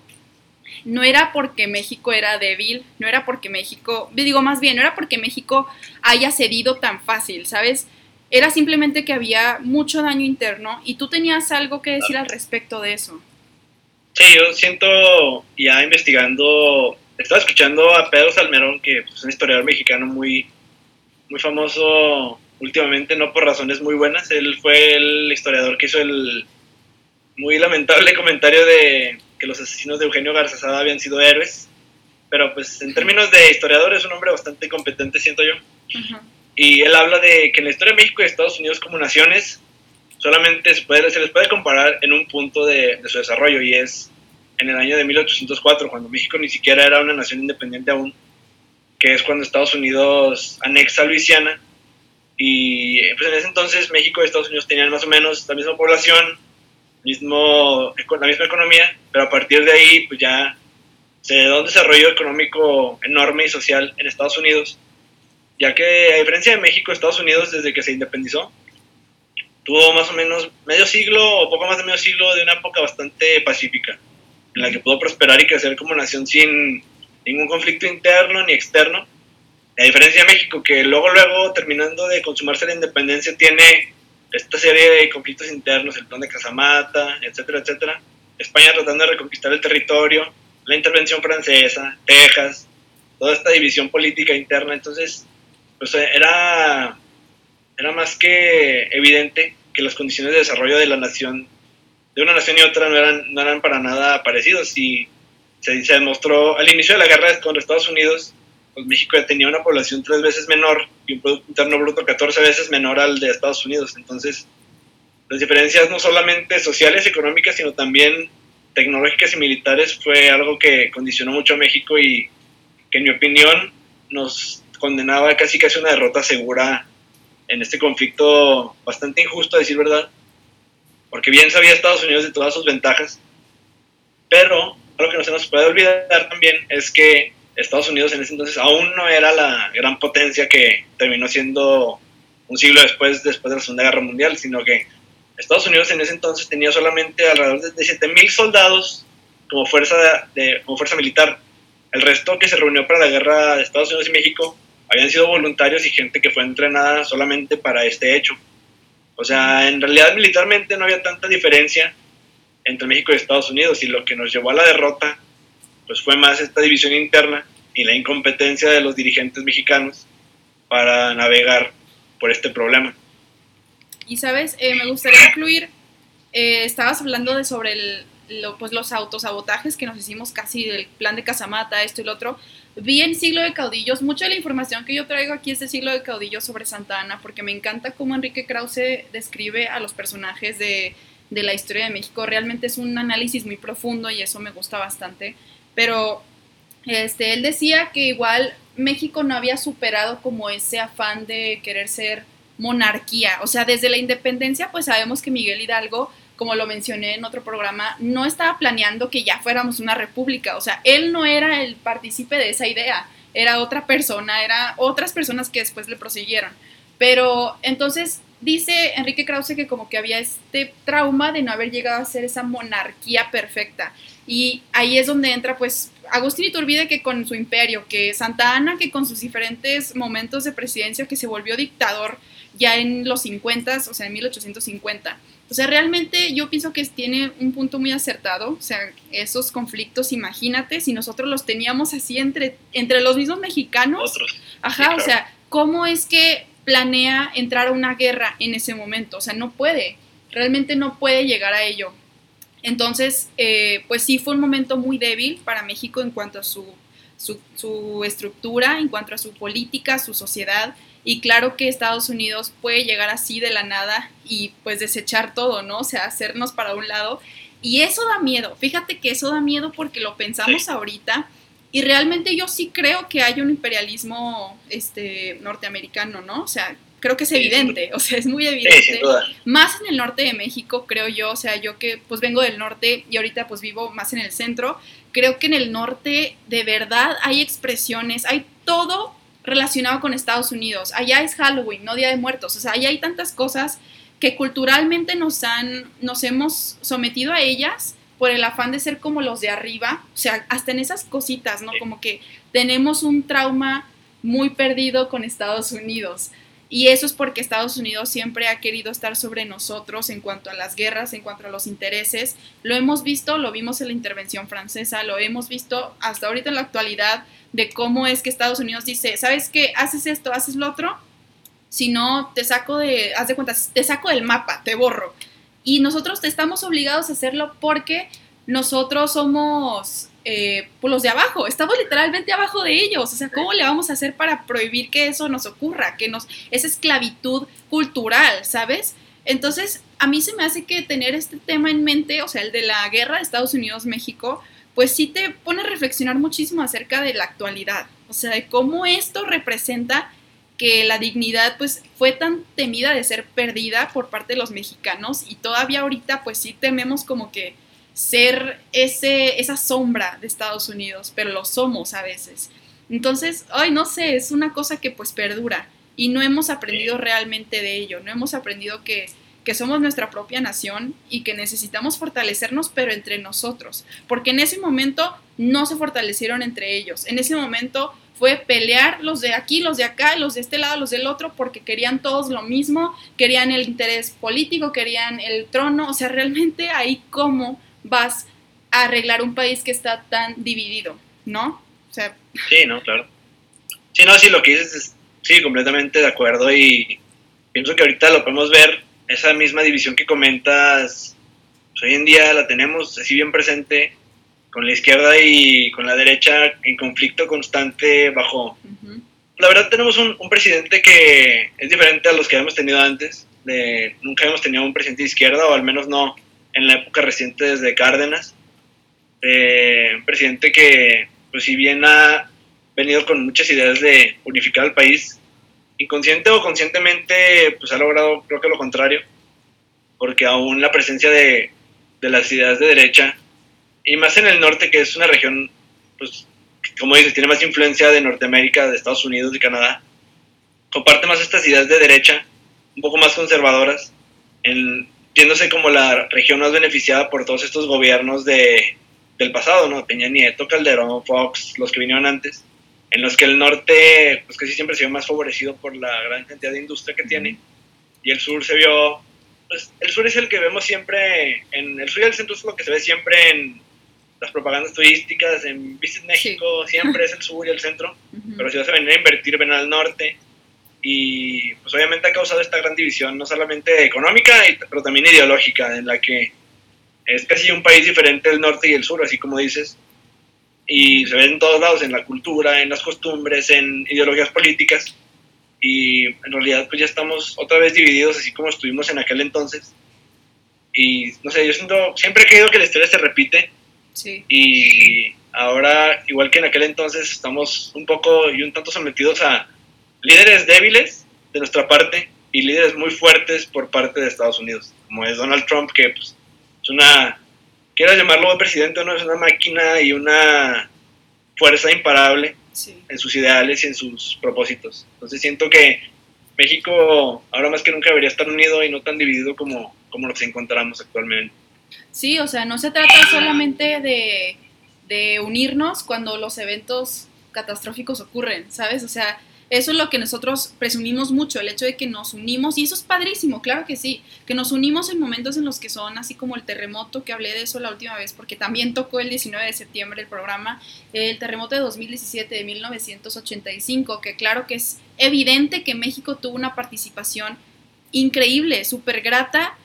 [SPEAKER 1] no era porque México era débil, no era porque México, digo más bien, no era porque México haya cedido tan fácil, ¿sabes? Era simplemente que había mucho daño interno y tú tenías algo que decir al respecto de eso.
[SPEAKER 2] Sí, yo siento, ya investigando estaba escuchando a Pedro Salmerón, que pues, es un historiador mexicano muy, muy famoso últimamente, no por razones muy buenas. Él fue el historiador que hizo el muy lamentable comentario de que los asesinos de Eugenio Garzazada habían sido héroes. Pero pues en términos de historiador es un hombre bastante competente, siento yo. Y él habla de que en la historia de México y Estados Unidos como naciones solamente se, puede, se les puede comparar en un punto de, de su desarrollo y es en el año de 1804, cuando México ni siquiera era una nación independiente aún, que es cuando Estados Unidos anexa Luisiana. Y pues en ese entonces México y Estados Unidos tenían más o menos la misma población, mismo, la misma economía, pero a partir de ahí pues ya se da un desarrollo económico enorme y social en Estados Unidos, ya que a diferencia de México, Estados Unidos desde que se independizó, tuvo más o menos medio siglo o poco más de medio siglo de una época bastante pacífica en la que pudo prosperar y crecer como nación sin ningún conflicto interno ni externo. A diferencia de México, que luego, luego, terminando de consumarse la independencia, tiene esta serie de conflictos internos, el plan de Casamata, etcétera, etcétera. España tratando de reconquistar el territorio, la intervención francesa, Texas, toda esta división política interna. Entonces, pues era, era más que evidente que las condiciones de desarrollo de la nación de una nación y otra no eran, no eran para nada parecidos y se, demostró al inicio de la guerra con Estados Unidos pues México tenía una población tres veces menor y un Producto Interno Bruto 14 veces menor al de Estados Unidos. Entonces, las diferencias no solamente sociales económicas, sino también tecnológicas y militares fue algo que condicionó mucho a México y que en mi opinión nos condenaba casi casi una derrota segura en este conflicto bastante injusto, a decir verdad, porque bien sabía Estados Unidos de todas sus ventajas, pero algo que no se nos puede olvidar también es que Estados Unidos en ese entonces aún no era la gran potencia que terminó siendo un siglo después, después de la Segunda Guerra Mundial, sino que Estados Unidos en ese entonces tenía solamente alrededor de 7.000 soldados como fuerza, de, como fuerza militar. El resto que se reunió para la guerra de Estados Unidos y México habían sido voluntarios y gente que fue entrenada solamente para este hecho. O sea, en realidad militarmente no había tanta diferencia entre México y Estados Unidos y lo que nos llevó a la derrota pues fue más esta división interna y la incompetencia de los dirigentes mexicanos para navegar por este problema.
[SPEAKER 1] Y sabes, eh, me gustaría incluir, eh, estabas hablando de sobre el, pues los autosabotajes que nos hicimos casi del plan de Casamata, esto y lo otro. Vi en Siglo de Caudillos, mucha de la información que yo traigo aquí es de Siglo de Caudillos sobre Santa Ana, porque me encanta cómo Enrique Krause describe a los personajes de, de la historia de México. Realmente es un análisis muy profundo y eso me gusta bastante. Pero este, él decía que igual México no había superado como ese afán de querer ser monarquía. O sea, desde la independencia, pues sabemos que Miguel Hidalgo, como lo mencioné en otro programa, no estaba planeando que ya fuéramos una república. O sea, él no era el partícipe de esa idea, era otra persona, era otras personas que después le prosiguieron. Pero entonces dice Enrique Krause que como que había este trauma de no haber llegado a ser esa monarquía perfecta. Y ahí es donde entra pues Agustín Iturbide que con su imperio, que Santa Ana que con sus diferentes momentos de presidencia que se volvió dictador ya en los 50, o sea, en 1850. O sea, realmente yo pienso que tiene un punto muy acertado, o sea, esos conflictos, imagínate, si nosotros los teníamos así entre, entre los mismos mexicanos. Ajá, o sea, ¿cómo es que planea entrar a una guerra en ese momento? O sea, no puede, realmente no puede llegar a ello. Entonces, eh, pues sí fue un momento muy débil para México en cuanto a su, su, su estructura, en cuanto a su política, su sociedad y claro que Estados Unidos puede llegar así de la nada y pues desechar todo, ¿no? O sea, hacernos para un lado. Y eso da miedo. Fíjate que eso da miedo porque lo pensamos ahorita. Y realmente yo sí creo que hay un imperialismo este, norteamericano, ¿no? O sea, creo que es evidente, o sea, es muy evidente. más en el norte de México, creo yo, o sea, yo que pues vengo del norte y ahorita pues vivo más en el centro, creo que en el norte de verdad hay expresiones, hay todo relacionado con Estados Unidos. Allá es Halloween, no Día de Muertos. O sea, allá hay tantas cosas que culturalmente nos han, nos hemos sometido a ellas por el afán de ser como los de arriba. O sea, hasta en esas cositas, ¿no? Como que tenemos un trauma muy perdido con Estados Unidos. Y eso es porque Estados Unidos siempre ha querido estar sobre nosotros en cuanto a las guerras, en cuanto a los intereses. Lo hemos visto, lo vimos en la intervención francesa, lo hemos visto hasta ahorita en la actualidad de cómo es que Estados Unidos dice, ¿sabes qué? Haces esto, haces lo otro. Si no, te saco de, haz de cuenta, te saco del mapa, te borro. Y nosotros estamos obligados a hacerlo porque nosotros somos eh, pues los de abajo, estamos literalmente abajo de ellos. O sea, ¿cómo le vamos a hacer para prohibir que eso nos ocurra? Que nos, esa esclavitud cultural, ¿sabes? Entonces, a mí se me hace que tener este tema en mente, o sea, el de la guerra de Estados Unidos-México, pues sí te pone a reflexionar muchísimo acerca de la actualidad, o sea, de cómo esto representa que la dignidad pues fue tan temida de ser perdida por parte de los mexicanos y todavía ahorita pues sí tememos como que ser ese, esa sombra de Estados Unidos, pero lo somos a veces. Entonces, ay, no sé, es una cosa que pues perdura y no hemos aprendido realmente de ello, no hemos aprendido que que somos nuestra propia nación y que necesitamos fortalecernos, pero entre nosotros, porque en ese momento no se fortalecieron entre ellos, en ese momento fue pelear los de aquí, los de acá, los de este lado, los del otro, porque querían todos lo mismo, querían el interés político, querían el trono, o sea, realmente ahí cómo vas a arreglar un país que está tan dividido, ¿no? O sea...
[SPEAKER 2] Sí, no, claro. Sí, no, sí, lo que dices es, sí, completamente de acuerdo y pienso que ahorita lo podemos ver esa misma división que comentas, pues, hoy en día la tenemos así bien presente con la izquierda y con la derecha en conflicto constante bajo... La verdad tenemos un, presidente que es diferente a los que habíamos tenido antes. De, nunca habíamos tenido un presidente de izquierda, o al menos no en la época reciente desde Cárdenas. un presidente que, pues si bien ha venido con muchas ideas de unificar al país, inconsciente o conscientemente, pues ha logrado creo que lo contrario, porque aún la presencia de, de las ideas de derecha y más en el norte, que es una región, pues, como dices, tiene más influencia de Norteamérica, de Estados Unidos y Canadá, comparte más estas ideas de derecha, un poco más conservadoras, en, viéndose como la región más beneficiada por todos estos gobiernos de, del pasado, ¿no? Peña Nieto, Calderón, Fox, los que vinieron antes, en los que el norte, pues casi siempre se vio más favorecido por la gran cantidad de industria que tiene, y el sur se vio, pues el sur es el que vemos siempre, en el sur y el centro es lo que se ve siempre en las propagandas turísticas, en Visit México siempre es el sur y el centro, pero si vas a venir a invertir, ven al norte. Y pues obviamente ha causado esta gran división, no solamente económica, pero también ideológica, en la que es casi un país diferente el norte y el sur, así como dices. Y se ve en todos lados, en la cultura, en las costumbres, en ideologías políticas. Y en realidad pues ya estamos otra vez divididos, así como estuvimos en aquel entonces. Y no sé, yo siento, siempre he creído que la historia se repite y ahora, igual que en aquel entonces, estamos un poco y un tanto sometidos a líderes débiles de nuestra parte y líderes muy fuertes por parte de Estados Unidos, como es Donald Trump, que pues, es una, quiero llamarlo presidente, no es una máquina y una fuerza imparable en sus ideales y en sus propósitos. Entonces siento que México ahora más que nunca debería estar unido y no tan dividido como, como nos encontramos actualmente.
[SPEAKER 1] Sí, o sea, no se trata solamente de, de unirnos cuando los eventos catastróficos ocurren, ¿sabes? O sea, eso es lo que nosotros presumimos mucho, el hecho de que nos unimos, y eso es padrísimo, claro que sí, que nos unimos en momentos en los que son así como el terremoto, que hablé de eso la última vez, porque también tocó el 19 de septiembre el programa, el terremoto de 2017 de 1985, que claro que es evidente que México tuvo una participación increíble, súper grata,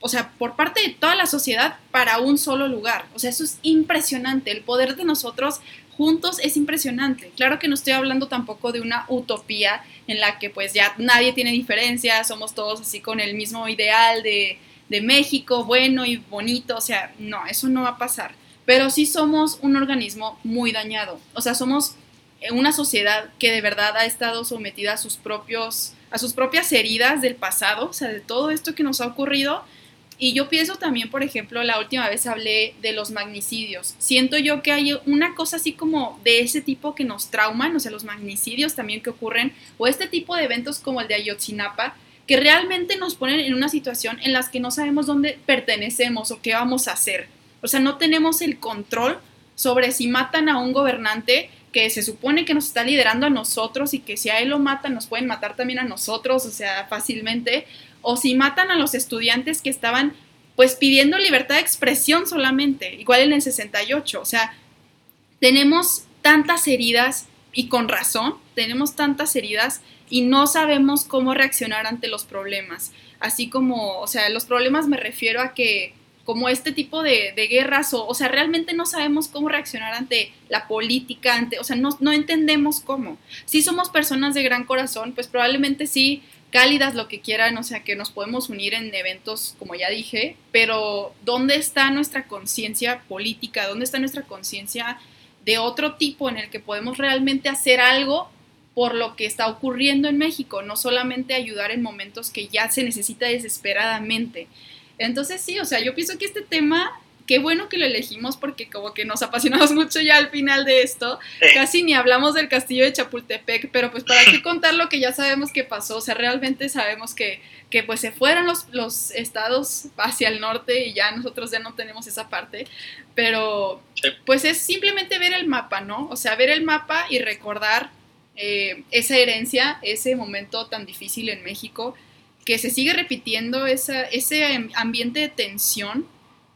[SPEAKER 1] o sea, por parte de toda la sociedad para un solo lugar. O sea, eso es impresionante. El poder de nosotros juntos es impresionante. Claro que no estoy hablando tampoco de una utopía en la que pues ya nadie tiene diferencias, somos todos así con el mismo ideal de, de México, bueno y bonito. O sea, no, eso no va a pasar. Pero sí somos un organismo muy dañado. O sea, somos una sociedad que de verdad ha estado sometida a sus propios a sus propias heridas del pasado, o sea, de todo esto que nos ha ocurrido, y yo pienso también, por ejemplo, la última vez hablé de los magnicidios. Siento yo que hay una cosa así como de ese tipo que nos trauman, o sea, los magnicidios también que ocurren, o este tipo de eventos como el de Ayotzinapa, que realmente nos ponen en una situación en la que no sabemos dónde pertenecemos o qué vamos a hacer. O sea, no tenemos el control sobre si matan a un gobernante que se supone que nos está liderando a nosotros y que si a él lo matan nos pueden matar también a nosotros, o sea, fácilmente, o si matan a los estudiantes que estaban pues pidiendo libertad de expresión solamente, igual en el 68, o sea, tenemos tantas heridas y con razón, tenemos tantas heridas y no sabemos cómo reaccionar ante los problemas, así como, o sea, los problemas me refiero a que como este tipo de, guerras, o, o, sea, realmente no sabemos cómo reaccionar ante la política, ante, o sea, no, no entendemos cómo. Si somos personas de gran corazón, pues probablemente sí cálidas, lo que quieran, o sea, que nos podemos unir en eventos, como ya dije, pero ¿dónde está nuestra conciencia política? ¿Dónde está nuestra conciencia de otro tipo en el que podemos realmente hacer algo por lo que está ocurriendo en México? No solamente ayudar en momentos que ya se necesita desesperadamente. Entonces sí, o sea, yo pienso que este tema qué bueno que lo elegimos porque como que nos apasionamos mucho ya al final de esto. Casi ni hablamos del castillo de Chapultepec, pero pues para qué contar lo que ya sabemos que pasó. O sea, realmente sabemos que, que pues se fueron los, los estados hacia el norte y ya nosotros ya no tenemos esa parte. Pero pues es simplemente ver el mapa, ¿no? O sea, ver el mapa y recordar eh, esa herencia, ese momento tan difícil en México, que se sigue repitiendo esa, ese ambiente de tensión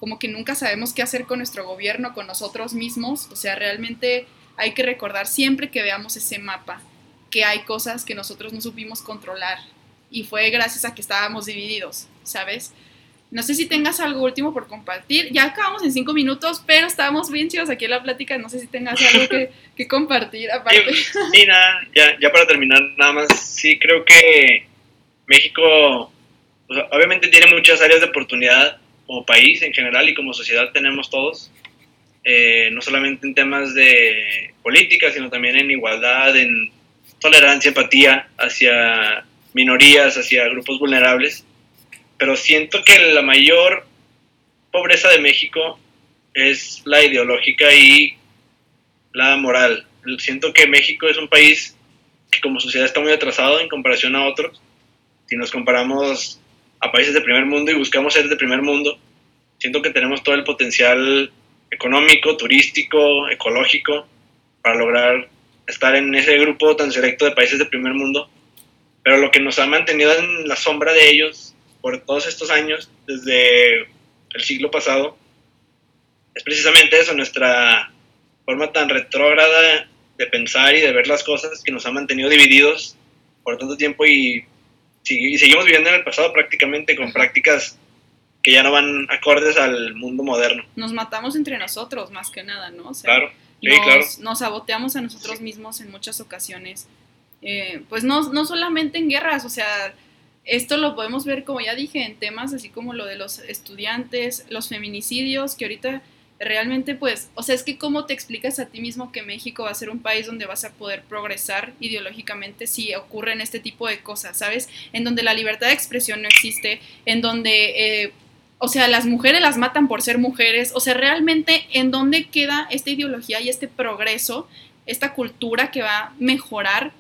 [SPEAKER 1] como que nunca sabemos qué hacer con nuestro gobierno, con nosotros mismos. O sea, realmente hay que recordar siempre que veamos ese mapa que hay cosas que nosotros no supimos controlar y fue gracias a que estábamos divididos, ¿sabes? No sé si tengas algo último por compartir. Ya acabamos en cinco minutos, pero estábamos bien chidos aquí en la plática. No sé si tengas algo que, compartir aparte.
[SPEAKER 2] Sí, nada, ya, ya para terminar, nada más, sí creo que México obviamente tiene muchas áreas de oportunidad como país en general y como sociedad tenemos todos. Eh, no solamente en temas de política, sino también en igualdad, en tolerancia, empatía hacia minorías, hacia grupos vulnerables pero siento que la mayor pobreza de México es la ideológica y la moral. Siento que México es un país que como sociedad está muy atrasado en comparación a otros. Si nos comparamos a países de primer mundo y buscamos ser de primer mundo, siento que tenemos todo el potencial económico, turístico, ecológico para lograr estar en ese grupo tan selecto de países de primer mundo. Pero lo que nos ha mantenido en la sombra de ellos por todos estos años, desde el siglo pasado, es precisamente eso, nuestra forma tan retrógrada de pensar y de ver las cosas que nos ha mantenido divididos por tanto tiempo y, seguimos viviendo en el pasado prácticamente con prácticas que ya no van acordes al mundo moderno.
[SPEAKER 1] Nos matamos entre nosotros más que nada, ¿no?
[SPEAKER 2] claro,
[SPEAKER 1] nos,
[SPEAKER 2] claro.
[SPEAKER 1] Nos saboteamos a nosotros mismos en muchas ocasiones. Eh, pues no, no solamente en guerras, o sea, esto lo podemos ver, como ya dije, en temas así como lo de los estudiantes, los feminicidios, que ahorita realmente pues, o sea, es que cómo te explicas a ti mismo que México va a ser un país donde vas a poder progresar ideológicamente si ocurren este tipo de cosas, ¿sabes? En donde la libertad de expresión no existe, en donde, eh, o sea, las mujeres las matan por ser mujeres, o sea, realmente en dónde queda esta ideología y este progreso, esta cultura que va a mejorar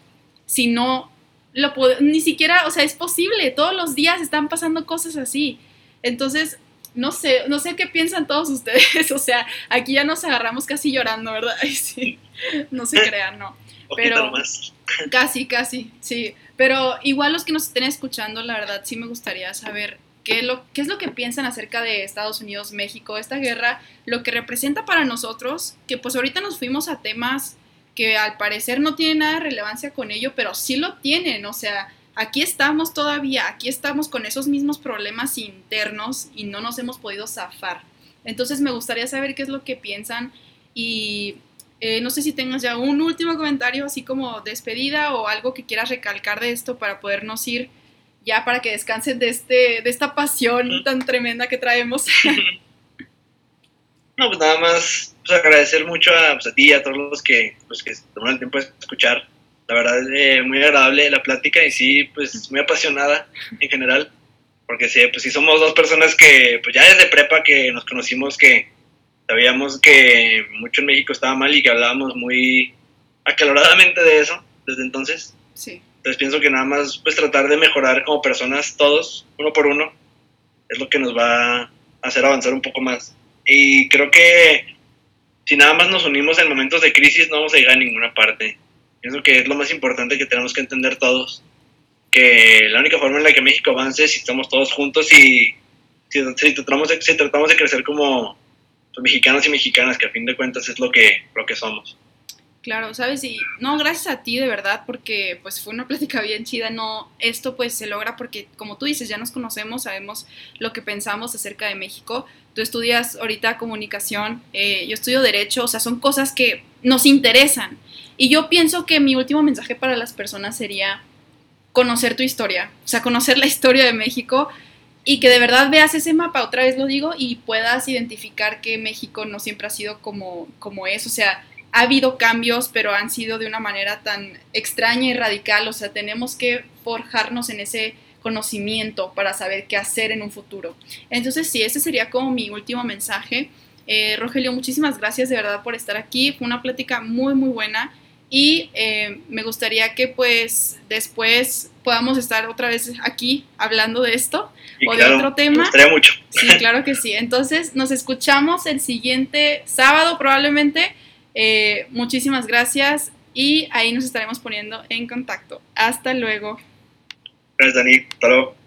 [SPEAKER 1] si no lo ni siquiera, o sea, es posible, todos los días están pasando cosas así. Entonces, no sé, no sé qué piensan todos ustedes, o sea, aquí ya nos agarramos casi llorando, ¿verdad? Ay, sí, no se crean, no. Pero casi, casi, sí. Pero igual los que nos estén escuchando, la verdad, sí me gustaría saber qué, lo, qué es lo que piensan acerca de Estados Unidos, México, esta guerra, lo que representa para nosotros, que pues ahorita nos fuimos a temas que al parecer no tiene nada de relevancia con ello, pero sí lo tienen, o sea, aquí estamos todavía, aquí estamos con esos mismos problemas internos y no nos hemos podido zafar. Entonces me gustaría saber qué es lo que piensan y eh, no sé si tengas ya un último comentario así como despedida o algo que quieras recalcar de esto para podernos ir ya para que descansen de, este, de esta pasión tan tremenda que traemos.
[SPEAKER 2] No, pues nada más pues, agradecer mucho a, pues, a ti y a todos los que, los que tomaron el tiempo de escuchar. La verdad eh, muy agradable la plática y sí, pues muy apasionada en general. Porque sí, pues sí somos dos personas que, pues ya desde prepa que nos conocimos, que sabíamos que mucho en México estaba mal y que hablábamos muy acaloradamente de eso desde entonces.
[SPEAKER 1] Sí.
[SPEAKER 2] Entonces pienso que nada más pues tratar de mejorar como personas todos, uno por uno, es lo que nos va a hacer avanzar un poco más. Y creo que si nada más nos unimos en momentos de crisis no vamos a llegar a ninguna parte. Pienso que es lo más importante que tenemos que entender todos. Que la única forma en la que México avance es si estamos todos juntos y si, tratamos, de, si tratamos de crecer como pues, mexicanos y mexicanas, que a fin de cuentas es lo que, lo que somos.
[SPEAKER 1] Claro, sabes, y no, gracias a ti de verdad, porque pues fue una plática bien chida, no, esto pues se logra porque como tú dices, ya nos conocemos, sabemos lo que pensamos acerca de México, tú estudias ahorita comunicación, eh, yo estudio derecho, o sea, son cosas que nos interesan. Y yo pienso que mi último mensaje para las personas sería conocer tu historia, o sea, conocer la historia de México y que de verdad veas ese mapa, otra vez lo digo, y puedas identificar que México no siempre ha sido como, como es, o sea, ha habido cambios, pero han sido de una manera tan extraña y radical, o sea, tenemos que forjarnos en ese conocimiento para saber qué hacer en un futuro. Entonces, sí, ese sería como mi último mensaje. Eh, Rogelio, muchísimas gracias de verdad por estar aquí. Fue una plática muy, muy buena y eh, me gustaría que pues después podamos estar otra vez aquí hablando de esto o de otro tema. Me
[SPEAKER 2] gustaría mucho.
[SPEAKER 1] Sí, claro que sí. Entonces, nos escuchamos el siguiente sábado probablemente eh, muchísimas gracias y ahí nos estaremos poniendo en contacto. Hasta luego.
[SPEAKER 2] Gracias, Dani. Hasta luego.